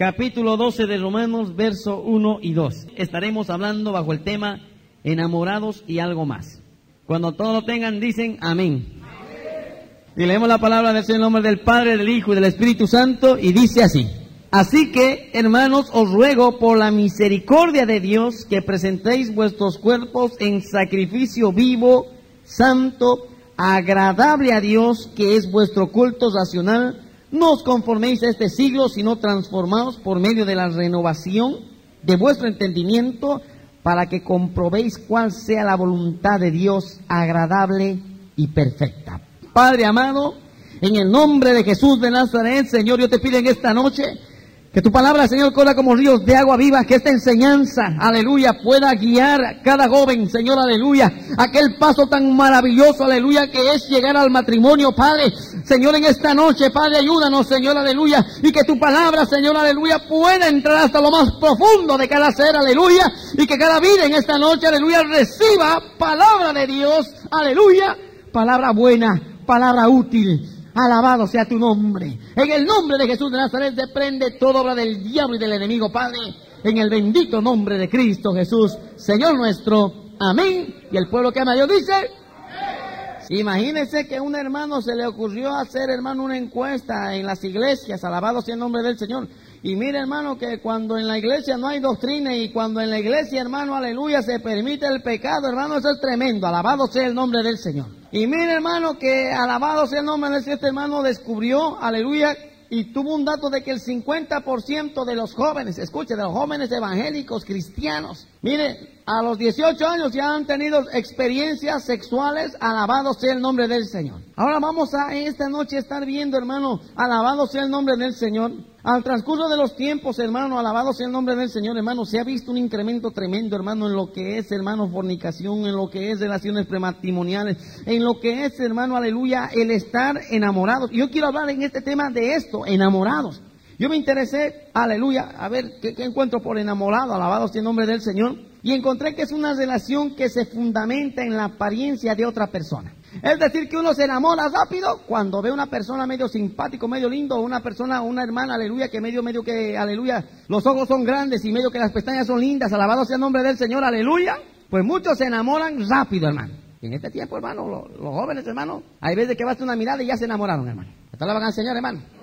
Capítulo 12 de Romanos, verso 1 y 2. Estaremos hablando bajo el tema enamorados y algo más. Cuando todos lo tengan, dicen amén. Y leemos la palabra del Señor en nombre del Padre, del Hijo y del Espíritu Santo y dice así. Así que, hermanos, os ruego por la misericordia de Dios que presentéis vuestros cuerpos en sacrificio vivo, santo, agradable a Dios, que es vuestro culto racional. No os conforméis a este siglo, sino transformaos por medio de la renovación de vuestro entendimiento, para que comprobéis cuál sea la voluntad de Dios agradable y perfecta. Padre amado, en el nombre de Jesús de Nazaret, Señor, yo te pido en esta noche que tu palabra, Señor, corra como ríos de agua viva, que esta enseñanza, aleluya, pueda guiar a cada joven, Señor, aleluya, aquel paso tan maravilloso, aleluya, que es llegar al matrimonio, Padre. Señor, en esta noche, Padre, ayúdanos, Señor, aleluya, y que tu palabra, Señor, aleluya, pueda entrar hasta lo más profundo de cada ser, aleluya, y que cada vida en esta noche, aleluya, reciba palabra de Dios, aleluya, palabra buena, palabra útil. Alabado sea tu nombre. En el nombre de Jesús de Nazaret se prende toda obra del diablo y del enemigo, Padre. En el bendito nombre de Cristo Jesús, Señor nuestro. Amén. Y el pueblo que ama Dios dice. Imagínense que a un hermano se le ocurrió hacer, hermano, una encuesta en las iglesias. Alabado sea el nombre del Señor. Y mire, hermano, que cuando en la iglesia no hay doctrina y cuando en la iglesia, hermano, aleluya, se permite el pecado, hermano, eso es tremendo. Alabado sea el nombre del Señor. Y mire, hermano, que alabado sea el nombre de este hermano descubrió, aleluya, y tuvo un dato de que el 50% de los jóvenes, escuche, de los jóvenes evangélicos cristianos, mire, a los 18 años ya han tenido experiencias sexuales, alabado sea el nombre del Señor. Ahora vamos a esta noche estar viendo, hermano, alabado sea el nombre del Señor. Al transcurso de los tiempos, hermano, alabado sea el nombre del Señor, hermano, se ha visto un incremento tremendo, hermano, en lo que es, hermano, fornicación, en lo que es relaciones prematrimoniales, en lo que es, hermano, aleluya, el estar enamorados. Yo quiero hablar en este tema de esto, enamorados. Yo me interesé, aleluya, a ver qué, encuentro por enamorado, alabado sea el nombre del Señor, y encontré que es una relación que se fundamenta en la apariencia de otra persona. Es decir, que uno se enamora rápido cuando ve una persona medio simpático, medio lindo, una persona, una hermana, aleluya, que medio, medio que, aleluya, los ojos son grandes y medio que las pestañas son lindas, alabado sea el nombre del Señor, aleluya. Pues muchos se enamoran rápido, hermano. En este tiempo, hermano, los, jóvenes, hermano, hay veces que basta una mirada y ya se enamoraron, hermano. Esto la van a enseñar, hermano.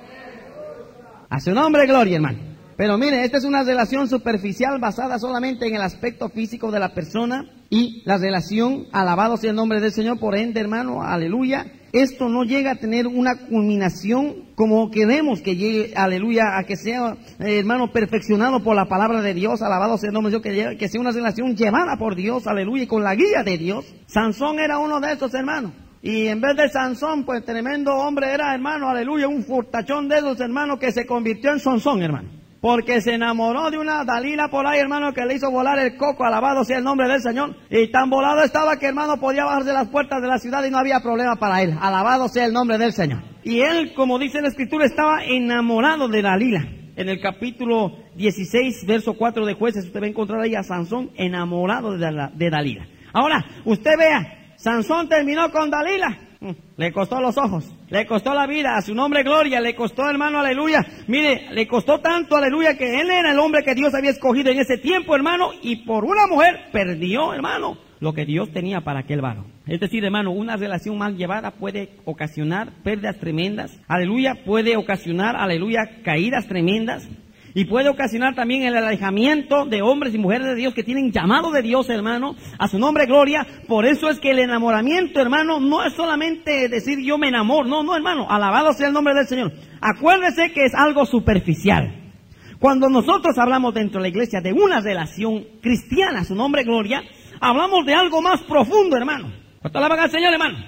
A su nombre, gloria, hermano. Pero mire, esta es una relación superficial basada solamente en el aspecto físico de la persona y la relación, alabado sea el nombre del Señor, por ende, hermano, aleluya. Esto no llega a tener una culminación como queremos que llegue, aleluya, a que sea, eh, hermano, perfeccionado por la palabra de Dios, alabado sea el nombre de Dios, que, que sea una relación llevada por Dios, aleluya, y con la guía de Dios. Sansón era uno de esos, hermanos. Y en vez de Sansón, pues tremendo hombre era, hermano, aleluya, un fortachón de esos, hermanos, que se convirtió en Sansón, hermano. Porque se enamoró de una Dalila por ahí, hermano, que le hizo volar el coco, alabado sea el nombre del Señor. Y tan volado estaba que, hermano, podía bajarse las puertas de la ciudad y no había problema para él. Alabado sea el nombre del Señor. Y él, como dice la escritura, estaba enamorado de Dalila. En el capítulo 16, verso 4 de jueces, usted va a encontrar ahí a Sansón enamorado de Dalila. Ahora, usted vea, Sansón terminó con Dalila. Mm, Le costó los ojos, le costó la vida, a su nombre gloria, le costó hermano, aleluya. Mire, le costó tanto, aleluya, que él era el hombre que Dios había escogido en ese tiempo, hermano, y por una mujer perdió, hermano, lo que Dios tenía para aquel varón. Es decir, hermano, una relación mal llevada puede ocasionar pérdidas tremendas, aleluya, puede ocasionar, aleluya, caídas tremendas. Y puede ocasionar también el alejamiento de hombres y mujeres de Dios que tienen llamado de Dios, hermano, a su nombre gloria. Por eso es que el enamoramiento, hermano, no es solamente decir yo me enamoro. No, no, hermano. Alabado sea el nombre del Señor. Acuérdese que es algo superficial. Cuando nosotros hablamos dentro de la iglesia de una relación cristiana, su nombre gloria, hablamos de algo más profundo, hermano. ¿Cuánto alaban al Señor, hermano?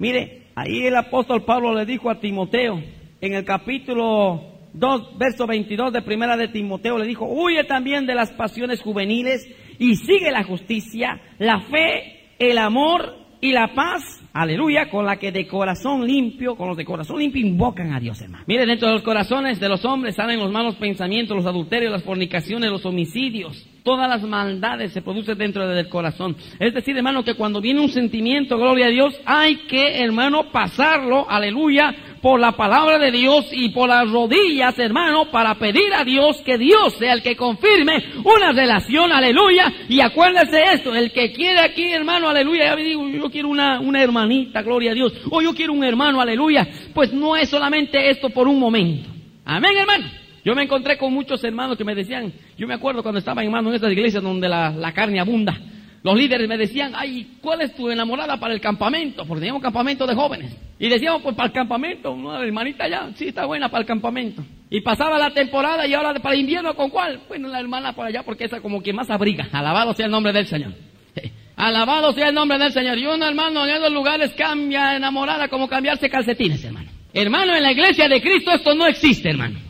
Mire, ahí el apóstol Pablo le dijo a Timoteo, en el capítulo 2, verso 22 de primera de Timoteo, le dijo, huye también de las pasiones juveniles y sigue la justicia, la fe, el amor y la paz, aleluya, con la que de corazón limpio, con los de corazón limpio invocan a Dios, hermano. Mire, dentro de los corazones de los hombres salen los malos pensamientos, los adulterios, las fornicaciones, los homicidios. Todas las maldades se producen dentro del corazón. Es decir, hermano, que cuando viene un sentimiento, gloria a Dios, hay que, hermano, pasarlo, aleluya, por la palabra de Dios y por las rodillas, hermano, para pedir a Dios que Dios sea el que confirme una relación, aleluya. Y acuérdese esto, el que quiere aquí, hermano, aleluya, ya me digo, yo quiero una, una hermanita, gloria a Dios, o yo quiero un hermano, aleluya, pues no es solamente esto por un momento. Amén, hermano. Yo me encontré con muchos hermanos que me decían, yo me acuerdo cuando estaba hermano en estas iglesias donde la, la carne abunda, los líderes me decían, ay, ¿cuál es tu enamorada para el campamento? Porque teníamos campamento de jóvenes. Y decíamos, pues para el campamento, una hermanita ya, sí está buena para el campamento. Y pasaba la temporada y ahora para el invierno, ¿con cuál? Bueno, la hermana por allá porque esa como que más abriga. Alabado sea el nombre del Señor. Alabado sea el nombre del Señor. Y un hermano en esos lugares cambia enamorada como cambiarse calcetines, hermano. Hermano, en la iglesia de Cristo esto no existe, hermano.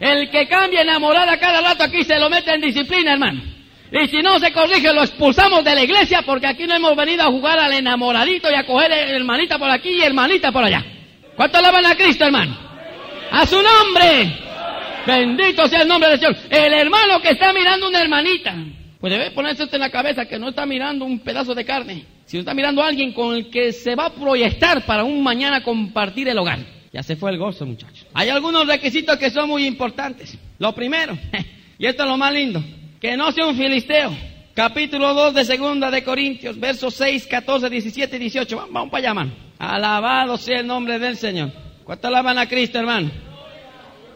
El que cambia enamorada cada rato aquí se lo mete en disciplina, hermano. Y si no se corrige, lo expulsamos de la iglesia porque aquí no hemos venido a jugar al enamoradito y a coger hermanita por aquí y hermanita por allá. ¿Cuánto alaban a Cristo, hermano? A su nombre. Bendito sea el nombre del Señor. El hermano que está mirando una hermanita. Pues debe ponerse usted en la cabeza que no está mirando un pedazo de carne, sino está mirando a alguien con el que se va a proyectar para un mañana compartir el hogar. Ya se fue el gozo, muchachos. Hay algunos requisitos que son muy importantes. Lo primero, y esto es lo más lindo, que no sea un filisteo. Capítulo 2 de segunda de Corintios, versos 6, 14, 17 y 18. Vamos, vamos para allá. Alabado sea el nombre del Señor. ¿Cuánto alaban a Cristo, hermano?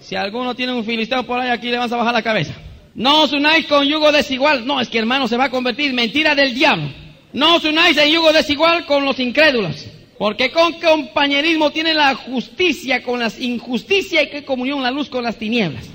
Si alguno tiene un filisteo por ahí, aquí le vas a bajar la cabeza. No os unáis con yugo desigual. No, es que hermano se va a convertir. Mentira del diablo. No os unáis en yugo desigual con los incrédulos. Porque con compañerismo tiene la justicia con las injusticias y qué comunión la luz con las tinieblas.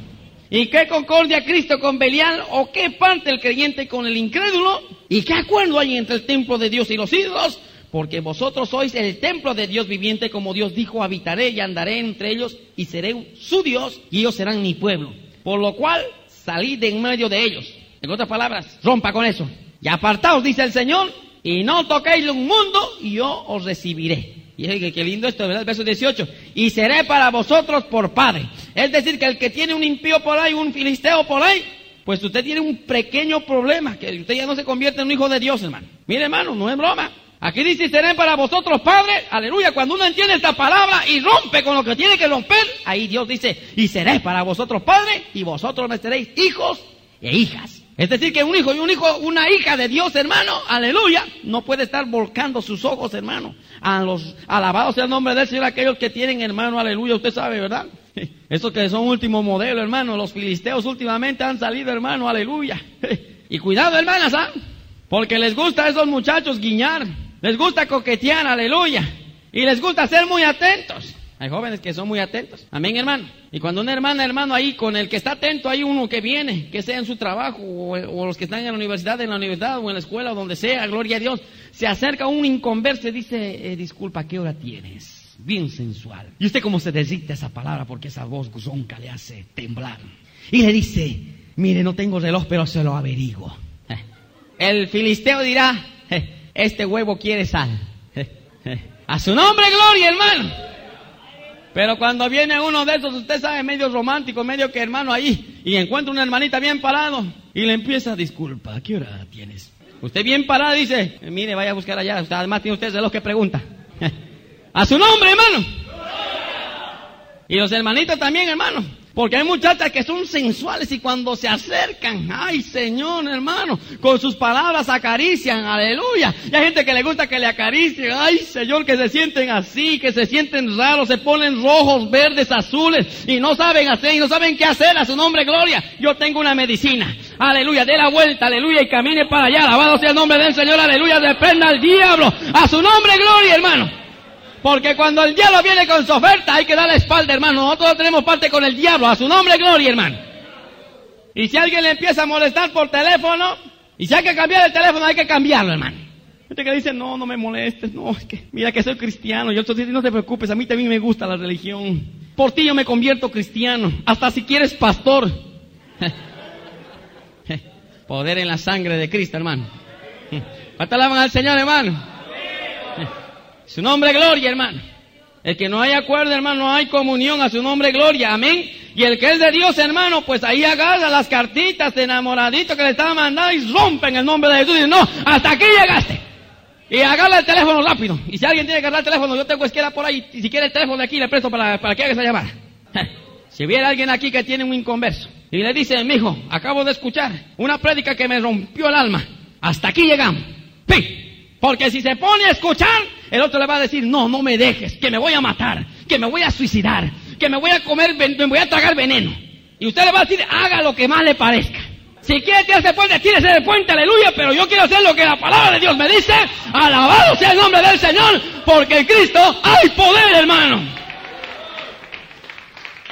¿Y qué concordia Cristo con Belial? ¿O qué parte el creyente con el incrédulo? ¿Y qué acuerdo hay entre el templo de Dios y los ídolos? Porque vosotros sois el templo de Dios viviente, como Dios dijo, habitaré y andaré entre ellos y seré su Dios y ellos serán mi pueblo. Por lo cual, salid de en medio de ellos. En otras palabras, rompa con eso. Y apartaos, dice el Señor, y no toquéis un mundo y yo os recibiré. Y oye, qué lindo esto, ¿verdad? El verso 18. Y seré para vosotros por padre. Es decir, que el que tiene un impío por ahí, un filisteo por ahí, pues usted tiene un pequeño problema, que usted ya no se convierte en un hijo de Dios, hermano. Mire, hermano, no es broma. Aquí dice, seré para vosotros padre, aleluya, cuando uno entiende esta palabra y rompe con lo que tiene que romper, ahí Dios dice, y seré para vosotros padre, y vosotros me seréis hijos e hijas. Es decir, que un hijo y un hijo, una hija de Dios, hermano, aleluya, no puede estar volcando sus ojos, hermano, a los alabados sea el nombre del Señor, aquellos que tienen, hermano, aleluya, usted sabe, ¿verdad? Esos que son último modelo, hermano, los filisteos últimamente han salido, hermano, aleluya. Y cuidado, hermanas, ¿ah? Porque les gusta a esos muchachos guiñar, les gusta coquetear, aleluya, y les gusta ser muy atentos. Hay jóvenes que son muy atentos. Amén, hermano. Y cuando una hermana, hermano, ahí con el que está atento, hay uno que viene, que sea en su trabajo, o, los que están en la universidad, en la universidad, o en la escuela, o donde sea, gloria a Dios, se acerca un inconverso y dice, eh, disculpa, ¿qué hora tienes? Bien sensual. Y usted como se desdicta esa palabra porque esa voz guzonca le hace temblar. Y le dice, mire, no tengo reloj, pero se lo averiguo. El filisteo dirá, este huevo quiere sal. A su nombre, gloria, hermano. Pero cuando viene uno de esos, usted sabe, medio romántico, medio que hermano ahí, y encuentra una hermanita bien parado, y le empieza, disculpa, ¿qué hora tienes? Usted bien parado dice, mire, vaya a buscar allá, usted, además tiene usted reloj que pregunta. a su nombre, hermano. Y los hermanitos también, hermano. Porque hay muchachas que son sensuales y cuando se acercan, ay Señor hermano, con sus palabras acarician, aleluya. Y hay gente que le gusta que le acaricien, ay Señor, que se sienten así, que se sienten raros, se ponen rojos, verdes, azules y no saben hacer y no saben qué hacer a su nombre, gloria. Yo tengo una medicina, aleluya, dé la vuelta, aleluya, y camine para allá, alabado sea el nombre del Señor, aleluya, reprenda al diablo, a su nombre, gloria hermano. Porque cuando el diablo viene con su oferta hay que dar la espalda, hermano. Nosotros tenemos parte con el diablo. A su nombre, gloria, hermano. Y si alguien le empieza a molestar por teléfono, y si hay que cambiar el teléfono, hay que cambiarlo, hermano. Gente que dice, no, no me molestes, no, es que, mira que soy cristiano. Y otros dicen, no te preocupes, a mí también me gusta la religión. Por ti yo me convierto cristiano, hasta si quieres pastor. Poder en la sangre de Cristo, hermano. Patalaban al Señor, hermano. Su nombre, gloria, hermano. El que no hay acuerdo, hermano, no hay comunión a su nombre, gloria. Amén. Y el que es de Dios, hermano, pues ahí agarra las cartitas de enamoradito que le estaba mandando y rompen el nombre de Jesús. Y no, hasta aquí llegaste. Y agarra el teléfono rápido. Y si alguien tiene que agarrar el teléfono, yo tengo esquera por ahí. Y si quiere el teléfono de aquí, le presto para, para que haga esa llamada. Si viera alguien aquí que tiene un inconverso y le dice, mijo, acabo de escuchar una prédica que me rompió el alma. Hasta aquí llegamos. Porque si se pone a escuchar, el otro le va a decir, no, no me dejes, que me voy a matar, que me voy a suicidar, que me voy a comer, me voy a tragar veneno. Y usted le va a decir, haga lo que más le parezca. Si quiere tirarse de puente, tírese de puente, aleluya, pero yo quiero hacer lo que la palabra de Dios me dice. Alabado sea el nombre del Señor, porque en Cristo hay poder, hermano.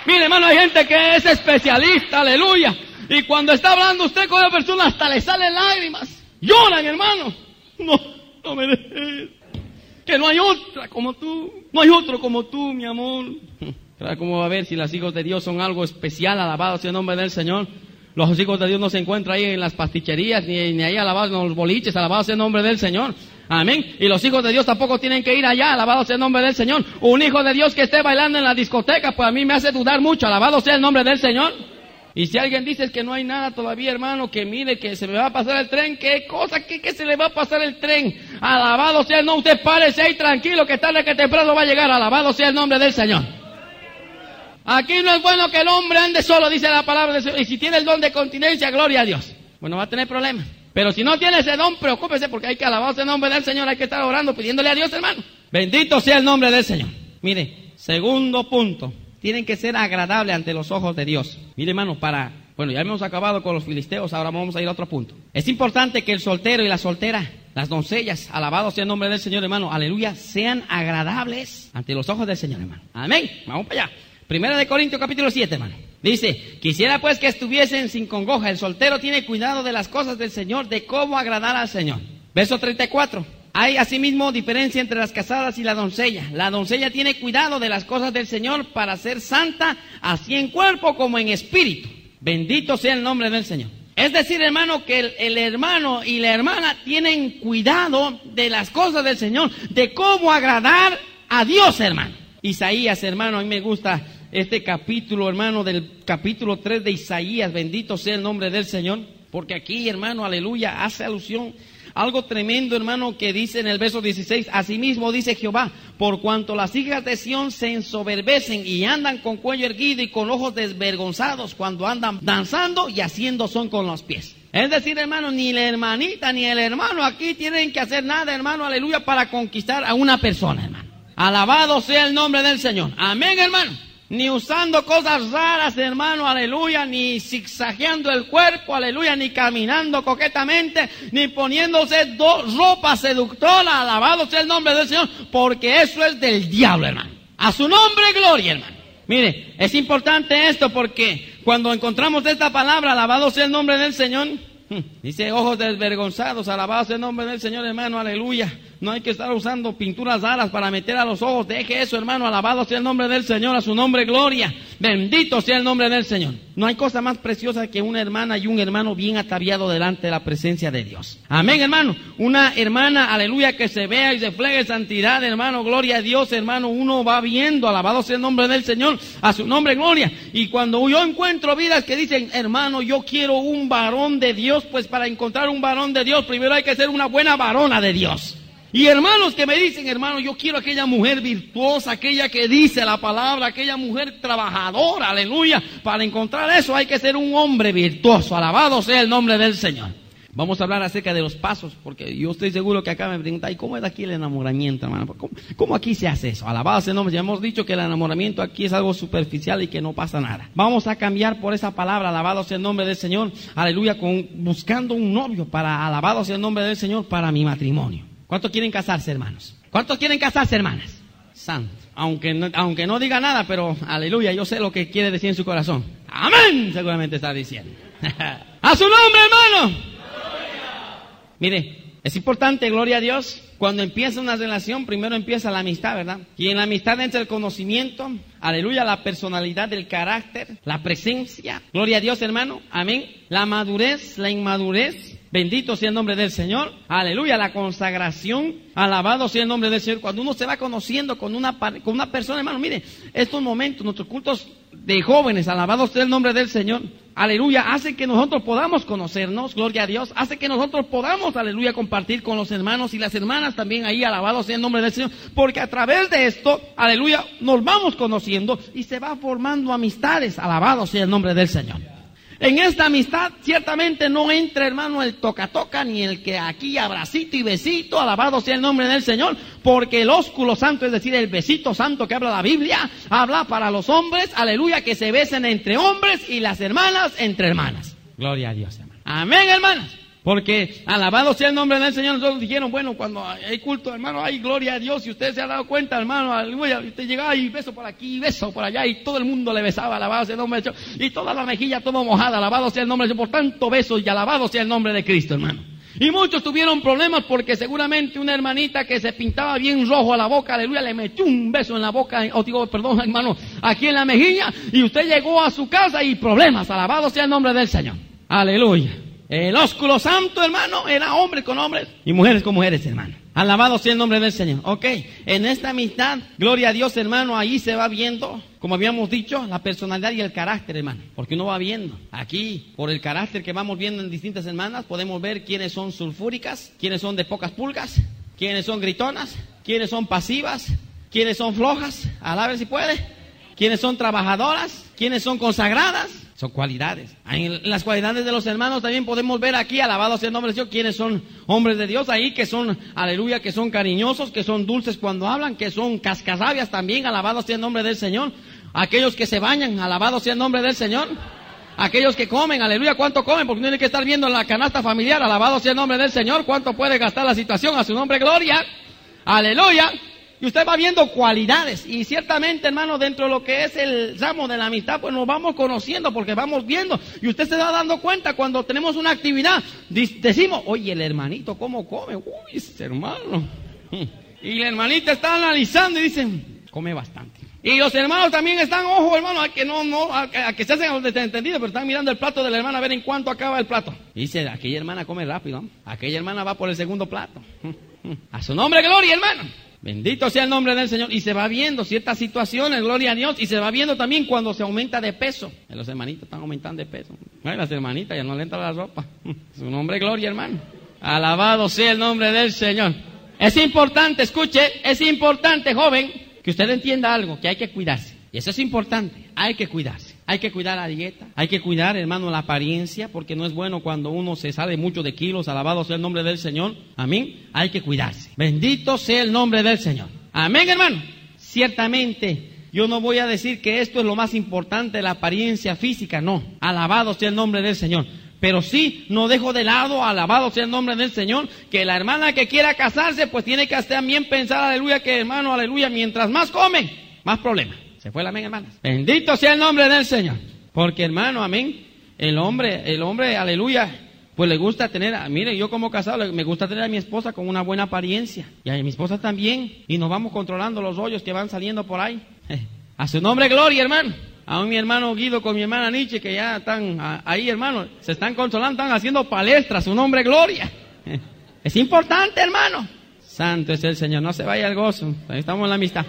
Mire, hermano, hay gente que es especialista, aleluya. Y cuando está hablando usted con una persona, hasta le salen lágrimas. Lloran, hermano. No, no me dejes. Que no hay otra como tú. No hay otro como tú, mi amor. ¿Cómo va a ver si los hijos de Dios son algo especial? Alabado sea el nombre del Señor. Los hijos de Dios no se encuentran ahí en las pasticherías, ni, ni ahí alabados en los boliches, alabado sea el nombre del Señor. Amén. Y los hijos de Dios tampoco tienen que ir allá, alabado sea el nombre del Señor. Un hijo de Dios que esté bailando en la discoteca, pues a mí me hace dudar mucho, alabado sea el nombre del Señor. Y si alguien dice que no hay nada todavía, hermano, que mire que se me va a pasar el tren, ¿qué cosa? ¿Qué, qué se le va a pasar el tren? Alabado sea el nombre, usted párese ahí tranquilo, que tarde que temprano va a llegar, alabado sea el nombre del Señor. Aquí no es bueno que el hombre ande solo, dice la palabra del Señor. Y si tiene el don de continencia, gloria a Dios. Bueno, va a tener problemas. Pero si no tiene ese don, preocúpese porque hay que alabar el nombre del Señor, hay que estar orando, pidiéndole a Dios, hermano. Bendito sea el nombre del Señor. Mire, segundo punto, tienen que ser agradables ante los ojos de Dios. Mire, hermano, para, bueno, ya hemos acabado con los filisteos, ahora vamos a ir a otro punto. Es importante que el soltero y la soltera, las doncellas, alabado sea el nombre del Señor, hermano, aleluya, sean agradables ante los ojos del Señor, hermano. Amén. Vamos para allá. Primera de Corintios capítulo 7, hermano. Dice, quisiera pues que estuviesen sin congoja. El soltero tiene cuidado de las cosas del Señor, de cómo agradar al Señor. Verso 34. Hay asimismo diferencia entre las casadas y la doncella. La doncella tiene cuidado de las cosas del Señor para ser santa, así en cuerpo como en espíritu. Bendito sea el nombre del Señor. Es decir, hermano, que el, hermano y la hermana tienen cuidado de las cosas del Señor, de cómo agradar a Dios, hermano. Isaías, hermano, a mí me gusta este capítulo, hermano, del capítulo 3 de Isaías, bendito sea el nombre del Señor, porque aquí, hermano, aleluya, hace alusión algo tremendo, hermano, que dice en el verso 16, asimismo dice Jehová, por cuanto las hijas de Sión se ensoberbecen y andan con cuello erguido y con ojos desvergonzados cuando andan danzando y haciendo son con los pies. Es decir, hermano, ni la hermanita ni el hermano aquí tienen que hacer nada, hermano, aleluya, para conquistar a una persona, hermano. Alabado sea el nombre del Señor. Amén, hermano ni usando cosas raras, hermano, aleluya, ni zigzagueando el cuerpo, aleluya, ni caminando coquetamente, ni poniéndose ropa seductora, alabado sea el nombre del Señor, porque eso es del diablo, hermano. A su nombre, gloria, hermano. Mire, es importante esto porque cuando encontramos esta palabra, alabado sea el nombre del Señor, dice ojos desvergonzados, alabado sea el nombre del Señor, hermano, aleluya. No hay que estar usando pinturas raras para meter a los ojos. Deje eso, hermano. Alabado sea el nombre del Señor, a su nombre gloria. Bendito sea el nombre del Señor. No hay cosa más preciosa que una hermana y un hermano bien ataviado delante de la presencia de Dios. Amén, hermano. Una hermana, aleluya, que se vea y se flegue santidad, hermano. Gloria a Dios, hermano. Uno va viendo, alabado sea el nombre del Señor, a su nombre gloria. Y cuando yo encuentro vidas que dicen, hermano, yo quiero un varón de Dios, pues para encontrar un varón de Dios, primero hay que ser una buena varona de Dios. Y hermanos que me dicen, hermano, yo quiero aquella mujer virtuosa, aquella que dice la palabra, aquella mujer trabajadora, aleluya. Para encontrar eso hay que ser un hombre virtuoso, alabado sea el nombre del Señor. Vamos a hablar acerca de los pasos, porque yo estoy seguro que acá me preguntan, ¿y cómo es aquí el enamoramiento, hermano? ¿Cómo, ¿Cómo, aquí se hace eso? Alabado sea el nombre. Ya hemos dicho que el enamoramiento aquí es algo superficial y que no pasa nada. Vamos a cambiar por esa palabra, alabado sea el nombre del Señor, aleluya, con, buscando un novio para, alabado sea el nombre del Señor, para mi matrimonio. ¿Cuántos quieren casarse, hermanos? ¿Cuántos quieren casarse, hermanas? Santo. Aunque no, aunque no diga nada, pero aleluya, yo sé lo que quiere decir en su corazón. Amén, seguramente está diciendo. a su nombre, hermano. Mire, es importante, gloria a Dios, cuando empieza una relación, primero empieza la amistad, ¿verdad? Y en la amistad entra el conocimiento, aleluya, la personalidad, el carácter, la presencia. Gloria a Dios, hermano. Amén. La madurez, la inmadurez. Bendito sea el nombre del Señor. Aleluya, la consagración. Alabado sea el nombre del Señor. Cuando uno se va conociendo con una, con una persona, hermano, mire, estos momentos, nuestros cultos de jóvenes, alabado sea el nombre del Señor aleluya, hace que nosotros podamos conocernos, gloria a Dios, hace que nosotros podamos, aleluya, compartir con los hermanos y las hermanas también ahí, alabado sea el nombre del Señor, porque a través de esto, aleluya, nos vamos conociendo y se va formando amistades, alabado sea el nombre del Señor. En esta amistad ciertamente no entra, hermano, el toca-toca, ni el que aquí abracito y besito, alabado sea el nombre del Señor, porque el ósculo santo, es decir, el besito santo que habla la Biblia, habla para los hombres, aleluya, que se besen entre hombres y las hermanas entre hermanas. Gloria a Dios, hermano. Amén, hermanas. Porque alabado sea el nombre del Señor. Nosotros dijeron, bueno, cuando hay culto, hermano, hay gloria a Dios. Y usted se ha dado cuenta, hermano, aleluya. Usted llegaba y beso por aquí, beso por allá. Y todo el mundo le besaba, alabado sea el nombre del Señor. Y toda la mejilla, todo mojada, alabado sea el nombre del Señor. Por tanto beso y alabado sea el nombre de Cristo, hermano. Y muchos tuvieron problemas porque seguramente una hermanita que se pintaba bien rojo a la boca, aleluya, le metió un beso en la boca, o digo, perdón, hermano, aquí en la mejilla. Y usted llegó a su casa y problemas, alabado sea el nombre del Señor. Aleluya. El ósculo santo, hermano, era hombre con hombres y mujeres con mujeres, hermano. Alabado sea el nombre del Señor. Ok, en esta amistad, gloria a Dios, hermano, ahí se va viendo, como habíamos dicho, la personalidad y el carácter, hermano. Porque uno va viendo. Aquí, por el carácter que vamos viendo en distintas hermanas, podemos ver quiénes son sulfúricas, quiénes son de pocas pulgas, quiénes son gritonas, quiénes son pasivas, quiénes son flojas, ver si puede, quiénes son trabajadoras, quiénes son consagradas, son cualidades. Las cualidades de los hermanos también podemos ver aquí, alabado sea el nombre de Dios, quienes son hombres de Dios ahí, que son, aleluya, que son cariñosos, que son dulces cuando hablan, que son cascasabias también, alabado sea el nombre del Señor. Aquellos que se bañan, alabado sea el nombre del Señor. Aquellos que comen, aleluya, ¿cuánto comen? Porque tiene que estar viendo en la canasta familiar, alabado sea nombre del Señor, cuánto puede gastar la situación, a su nombre gloria. Aleluya. Y usted va viendo cualidades. Y ciertamente, hermano, dentro de lo que es el ramo de la amistad, pues nos vamos conociendo porque vamos viendo. Y usted se va dando cuenta cuando tenemos una actividad. Decimos, oye, el hermanito, ¿cómo come? Uy, hermano. Y la hermanita está analizando y dicen, come bastante. Y los hermanos también están, ojo hermano, a que no, no, a, que se hacen los desentendidos, pero están mirando el plato de la hermana a ver en cuánto acaba el plato. Y dice, aquella hermana come rápido, aquella hermana va por el segundo plato. A su nombre, gloria, hermano. Bendito sea el nombre del Señor. Y se va viendo ciertas situaciones, gloria a Dios. Y se va viendo también cuando se aumenta de peso. Los hermanitos están aumentando de peso. las hermanitas ya no le entra la ropa. Su nombre, gloria, hermano. Alabado sea el nombre del Señor. Es importante, escuche, es importante, joven, que usted entienda algo, que hay que cuidarse. Y eso es importante, hay que cuidarse. Hay que cuidar la dieta, hay que cuidar, hermano, la apariencia, porque no es bueno cuando uno se sale mucho de kilos, alabado sea el nombre del Señor. Amén. Hay que cuidarse. Bendito sea el nombre del Señor. Amén, hermano. Ciertamente, yo no voy a decir que esto es lo más importante, la apariencia física, no. Alabado sea el nombre del Señor. Pero sí, no dejo de lado, alabado sea el nombre del Señor, que la hermana que quiera casarse, pues tiene que también pensar, aleluya, que hermano, aleluya, mientras más come, más problemas. Se fue el amén, hermanas. Bendito sea el nombre del Señor. Porque, hermano, amén. El hombre, el hombre, aleluya, pues le gusta tener, mire, yo como casado, me gusta tener a mi esposa con una buena apariencia. Y a mi esposa también. Y nos vamos controlando los hoyos que van saliendo por ahí. A su nombre, gloria, hermano. A mi hermano Guido con mi hermana Nietzsche, que ya están ahí, hermano, se están controlando, están haciendo palestras, su nombre, gloria. Es importante, hermano. Santo es el Señor, no se vaya el gozo. Ahí estamos en la amistad.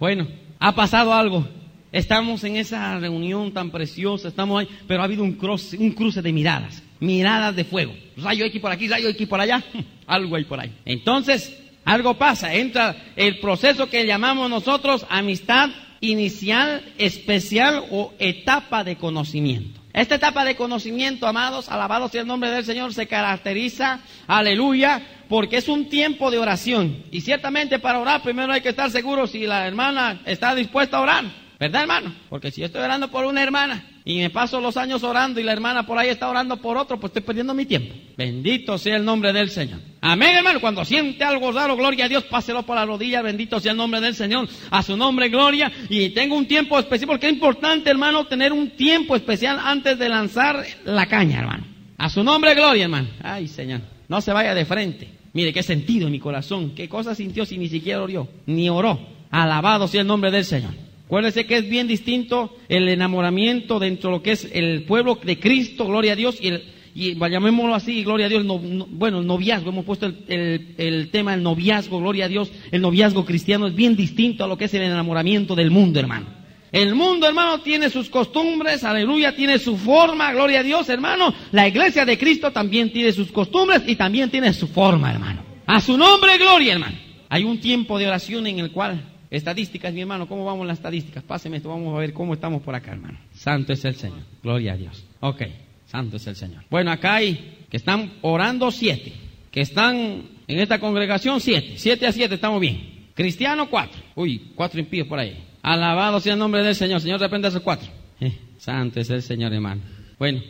Bueno, ha pasado algo. Estamos en esa reunión tan preciosa, estamos ahí, pero ha habido un cruce, un cruce de miradas, miradas de fuego. Rayo aquí por aquí, rayo aquí por allá, algo ahí por ahí. Entonces, algo pasa, entra el proceso que llamamos nosotros amistad inicial, especial o etapa de conocimiento. Esta etapa de conocimiento, amados, alabado sea el nombre del Señor, se caracteriza, aleluya, porque es un tiempo de oración. Y ciertamente para orar primero hay que estar seguro si la hermana está dispuesta a orar. ¿Verdad, hermano? Porque si yo estoy orando por una hermana y me paso los años orando y la hermana por ahí está orando por otro, pues estoy perdiendo mi tiempo. Bendito sea el nombre del Señor. Amén, hermano. Cuando siente algo raro, gloria a Dios, páselo por la rodilla. Bendito sea el nombre del Señor. A su nombre, gloria. Y tengo un tiempo especial, porque es importante, hermano, tener un tiempo especial antes de lanzar la caña, hermano. A su nombre, gloria, hermano. Ay, Señor. No se vaya de frente. Mire qué sentido en mi corazón. Qué cosa sintió si ni siquiera oró, ni oró. Alabado sea el nombre del Señor. Acuérdese que es bien distinto el enamoramiento dentro de lo que es el pueblo de Cristo, gloria a Dios, y, el, y llamémoslo así, gloria a Dios, no, bueno, el noviazgo, hemos puesto el, tema del noviazgo, gloria a Dios, el noviazgo cristiano es bien distinto a lo que es el enamoramiento del mundo, hermano. El mundo, hermano, tiene sus costumbres, aleluya, tiene su forma, gloria a Dios, hermano. La iglesia de Cristo también tiene sus costumbres y también tiene su forma, hermano. A su nombre, gloria, hermano. Hay un tiempo de oración en el cual Estadísticas, mi hermano, ¿cómo vamos las estadísticas? Páseme esto, vamos a ver cómo estamos por acá, hermano. Santo es el Señor. Gloria a Dios. Ok, santo es el Señor. Bueno, acá hay que están orando siete. Que están en esta congregación siete. Siete a siete, estamos bien. Cristiano cuatro. Uy, cuatro impíos por ahí. Alabado sea el nombre del Señor. Señor, reprende a esos cuatro. Eh, santo es el Señor, hermano. Bueno,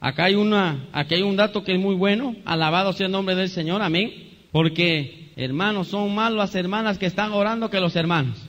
acá hay una, aquí hay un dato que es muy bueno. Alabado sea el nombre del Señor. Amén. Porque Hermanos, son más las hermanas que están orando que los hermanos.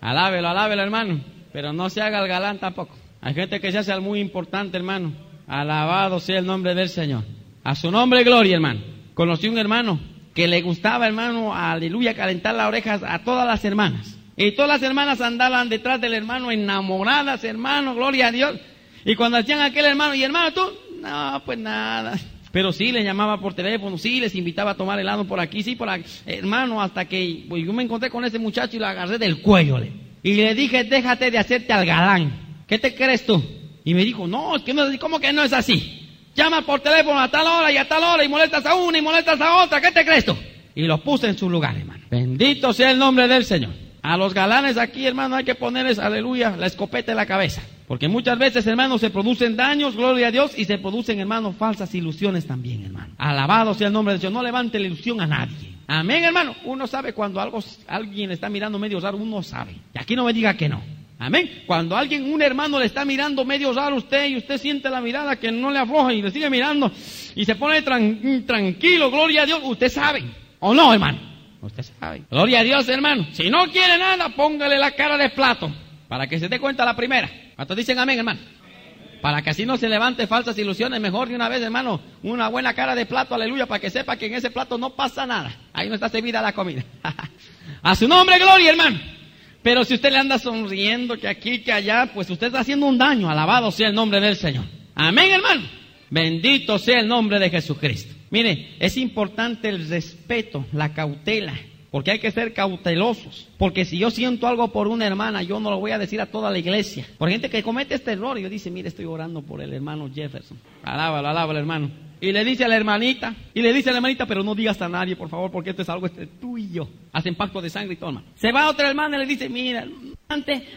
Alábelo, alábelo, hermano. Pero no se haga el galán tampoco. Hay gente que se hace al muy importante, hermano. Alabado sea el nombre del Señor. A su nombre, gloria, hermano. Conocí un hermano que le gustaba, hermano, aleluya, calentar las orejas a todas las hermanas. Y todas las hermanas andaban detrás del hermano enamoradas, hermano, gloria a Dios. Y cuando hacían aquel hermano, y hermano, tú, no, pues nada. Pero sí, les llamaba por teléfono, sí, les invitaba a tomar helado por aquí, sí, por aquí. Hermano, hasta que pues, yo me encontré con ese muchacho y lo agarré del cuello. Le. Y le dije, déjate de hacerte al galán. ¿Qué te crees tú? Y me dijo, no, es que no, ¿cómo que no es así? Llama por teléfono a tal hora y a tal hora y molestas a una y molestas a otra. ¿Qué te crees tú? Y los puse en su lugar, hermano. Bendito sea el nombre del Señor. A los galanes aquí, hermano, hay que ponerles, aleluya, la escopeta en la cabeza. Porque muchas veces, hermanos, se producen daños, gloria a Dios, y se producen, hermanos, falsas ilusiones también, hermano. Alabado sea el nombre de Dios. No levante la ilusión a nadie. Amén, hermano. Uno sabe cuando algo, alguien está mirando medio raro, uno sabe. Y aquí no me diga que no. Amén. Cuando alguien, un hermano le está mirando medio raro a usted y usted siente la mirada que no le afloja y le sigue mirando y se pone tranquilo, gloria a Dios, usted sabe. ¿O no, hermano? Usted sabe. Gloria a Dios, hermano. Si no quiere nada, póngale la cara de plato para que se dé cuenta la primera. ¿Cuántos dicen amén, hermano? Para que así no se levante falsas ilusiones, mejor de una vez, hermano, una buena cara de plato, aleluya, para que sepa que en ese plato no pasa nada. Ahí no está servida la comida. A su nombre, gloria, hermano. Pero si usted le anda sonriendo que aquí, que allá, pues usted está haciendo un daño. Alabado sea el nombre del Señor. Amén, hermano. Bendito sea el nombre de Jesucristo. Mire, es importante el respeto, la cautela, porque hay que ser cautelosos. Porque si yo siento algo por una hermana, yo no lo voy a decir a toda la iglesia. Por gente que comete este error, yo dice, mire, estoy orando por el hermano Jefferson. Alábalo, alábalo, hermano. Y le dice a la hermanita, y le dice a la hermanita, pero no digas a nadie, por favor, porque esto es algo entre tú y yo. Hacen pacto de sangre y toma. Se va otra hermana y le dice, mira,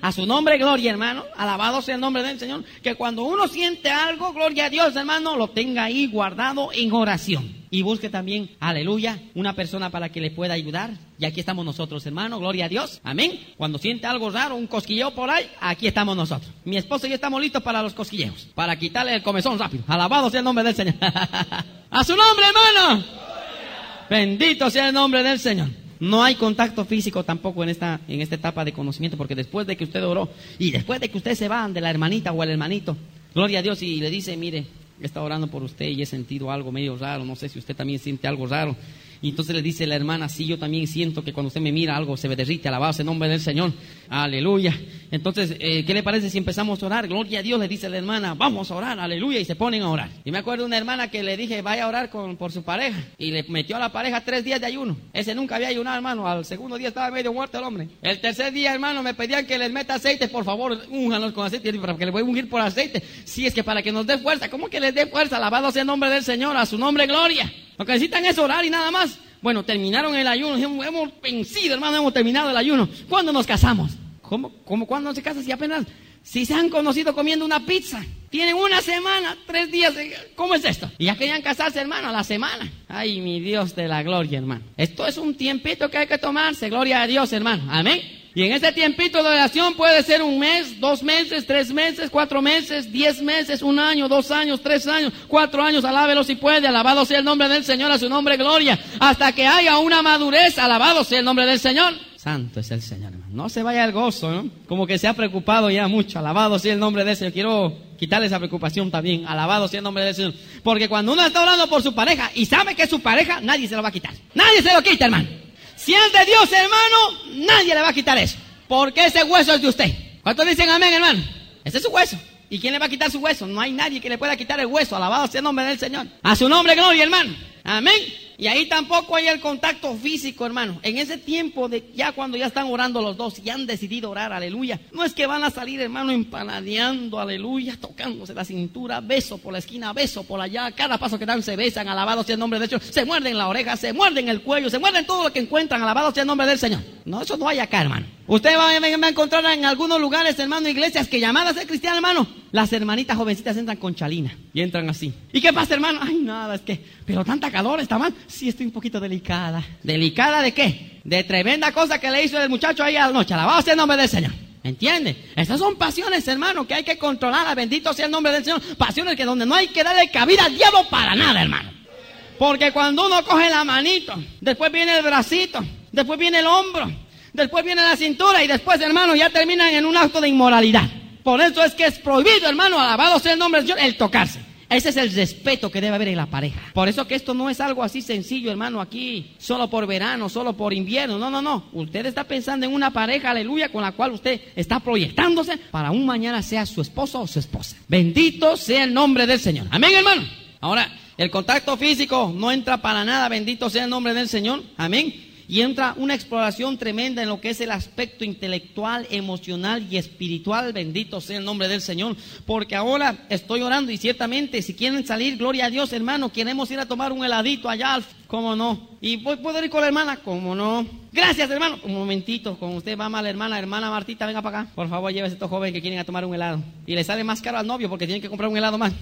a su nombre, gloria, hermano. Alabado sea el nombre del Señor. Que cuando uno siente algo, gloria a Dios, hermano, lo tenga ahí guardado en oración. Y busque también, aleluya, una persona para que le pueda ayudar. Y aquí estamos nosotros, hermano, gloria a Dios. Amén. Cuando siente algo raro, un cosquilleo por ahí, aquí estamos nosotros. Mi esposa y yo estamos listos para los cosquilleos. Para quitarle el comezón rápido. Alabado sea el nombre del Señor. a su nombre, hermano. Bendito sea el nombre del Señor. No hay contacto físico tampoco en esta, en esta etapa de conocimiento, porque después de que usted oró y después de que usted se va de la hermanita o el hermanito, gloria a Dios, y le dice, mire, he estado orando por usted y he sentido algo medio raro, no sé si usted también siente algo raro. Y entonces le dice la hermana, sí, yo también siento que cuando usted me mira algo se me derrite, alabado el nombre del Señor. Aleluya. Entonces, eh, ¿qué le parece si empezamos a orar? Gloria a Dios, le dice la hermana, vamos a orar, aleluya, y se ponen a orar. Y me acuerdo de una hermana que le dije, vaya a orar con, por su pareja, y le metió a la pareja tres días de ayuno. Ese nunca había ayunado, hermano, al segundo día estaba medio muerto el hombre. El tercer día, hermano, me pedían que les meta aceite, por favor, únjanos con aceite, para que le voy a ungir por aceite. Si es que para que nos dé fuerza, ¿cómo que les dé fuerza? Alabado sea el nombre del Señor, a su nombre gloria. Lo que necesitan es orar y nada más. Bueno, terminaron el ayuno, hemos, vencido, hermano, hemos terminado el ayuno. ¿Cuándo nos casamos? ¿Cómo, cómo cuándo se casan si apenas, si se han conocido comiendo una pizza? Tienen una semana, tres días, ¿cómo es esto? Y ya querían casarse, hermano, a la semana. Ay, mi Dios de la gloria, hermano. Esto es un tiempito que hay que tomarse, gloria a Dios, hermano. Amén. Y en ese tiempito de oración puede ser un mes, dos meses, tres meses, cuatro meses, diez meses, un año, dos años, tres años, cuatro años. Alábelo si puede. Alabado sea el nombre del Señor, a su nombre gloria. Hasta que haya una madurez. Alabado sea el nombre del Señor. Santo es el Señor, hermano. No se vaya el gozo, ¿no? Como que se ha preocupado ya mucho. Alabado sea el nombre del Señor. Quiero quitarle esa preocupación también. Alabado sea el nombre del Señor. Porque cuando uno está orando por su pareja y sabe que es su pareja, nadie se lo va a quitar. Nadie se lo quita, hermano. Si es de Dios, hermano, nadie le va a quitar eso. Porque ese hueso es de usted. ¿Cuántos dicen amén, hermano? Ese es su hueso. ¿Y quién le va a quitar su hueso? No hay nadie que le pueda quitar el hueso. Alabado sea el nombre del Señor. A su nombre, gloria, hermano. Amén. Y ahí tampoco hay el contacto físico, hermano. En ese tiempo de ya cuando ya están orando los dos y han decidido orar, aleluya. No es que van a salir, hermano, empanadeando, aleluya, tocándose la cintura, beso por la esquina, beso por allá. Cada paso que dan se besan, alabado sea el nombre del Señor. Se muerden la oreja, se muerden el cuello, se muerden todo lo que encuentran, alabado sea el nombre del Señor. No, eso no hay acá, hermano. Usted va, a encontrar en algunos lugares, hermano, iglesias que llamadas a ser cristiano, hermano, las hermanitas jovencitas entran con chalina y entran así. ¿Y qué pasa, hermano? Ay, nada, es que, pero tanta calor está mal. Sí, estoy un poquito delicada. ¿Delicada de qué? De tremenda cosa que le hizo el muchacho ahí a la noche. Alabado sea el nombre del Señor. ¿Entiende? Esas son pasiones, hermano, que hay que controlar. Bendito sea el nombre del Señor. Pasiones que donde no hay que darle cabida al diablo para nada, hermano. Porque cuando uno coge la manito, después viene el bracito, después viene el hombro, después viene la cintura y después, hermano, ya terminan en un acto de inmoralidad. Por eso es que es prohibido, hermano, alabado sea el nombre del Señor, el tocarse. Ese es el respeto que debe haber en la pareja. Por eso que esto no es algo así sencillo, hermano, aquí, solo por verano, solo por invierno. No, no, no. Usted está pensando en una pareja, aleluya, con la cual usted está proyectándose para un mañana sea su esposo o su esposa. Bendito sea el nombre del Señor. Amén, hermano. Ahora, el contacto físico no entra para nada, bendito sea el nombre del Señor. Amén y entra una exploración tremenda en lo que es el aspecto intelectual, emocional y espiritual. Bendito sea el nombre del Señor. Porque ahora estoy orando y ciertamente si quieren salir, gloria a Dios, hermano, queremos ir a tomar un heladito allá, ¿cómo no? ¿Y puedo ir con la hermana? ¿Cómo no? Gracias, hermano. Un momentito, con usted va mal, hermana, hermana Martita, venga para acá. Por favor, llévese a estos jóvenes que quieren a tomar un helado. Y le sale más caro al novio porque tienen que comprar un helado más.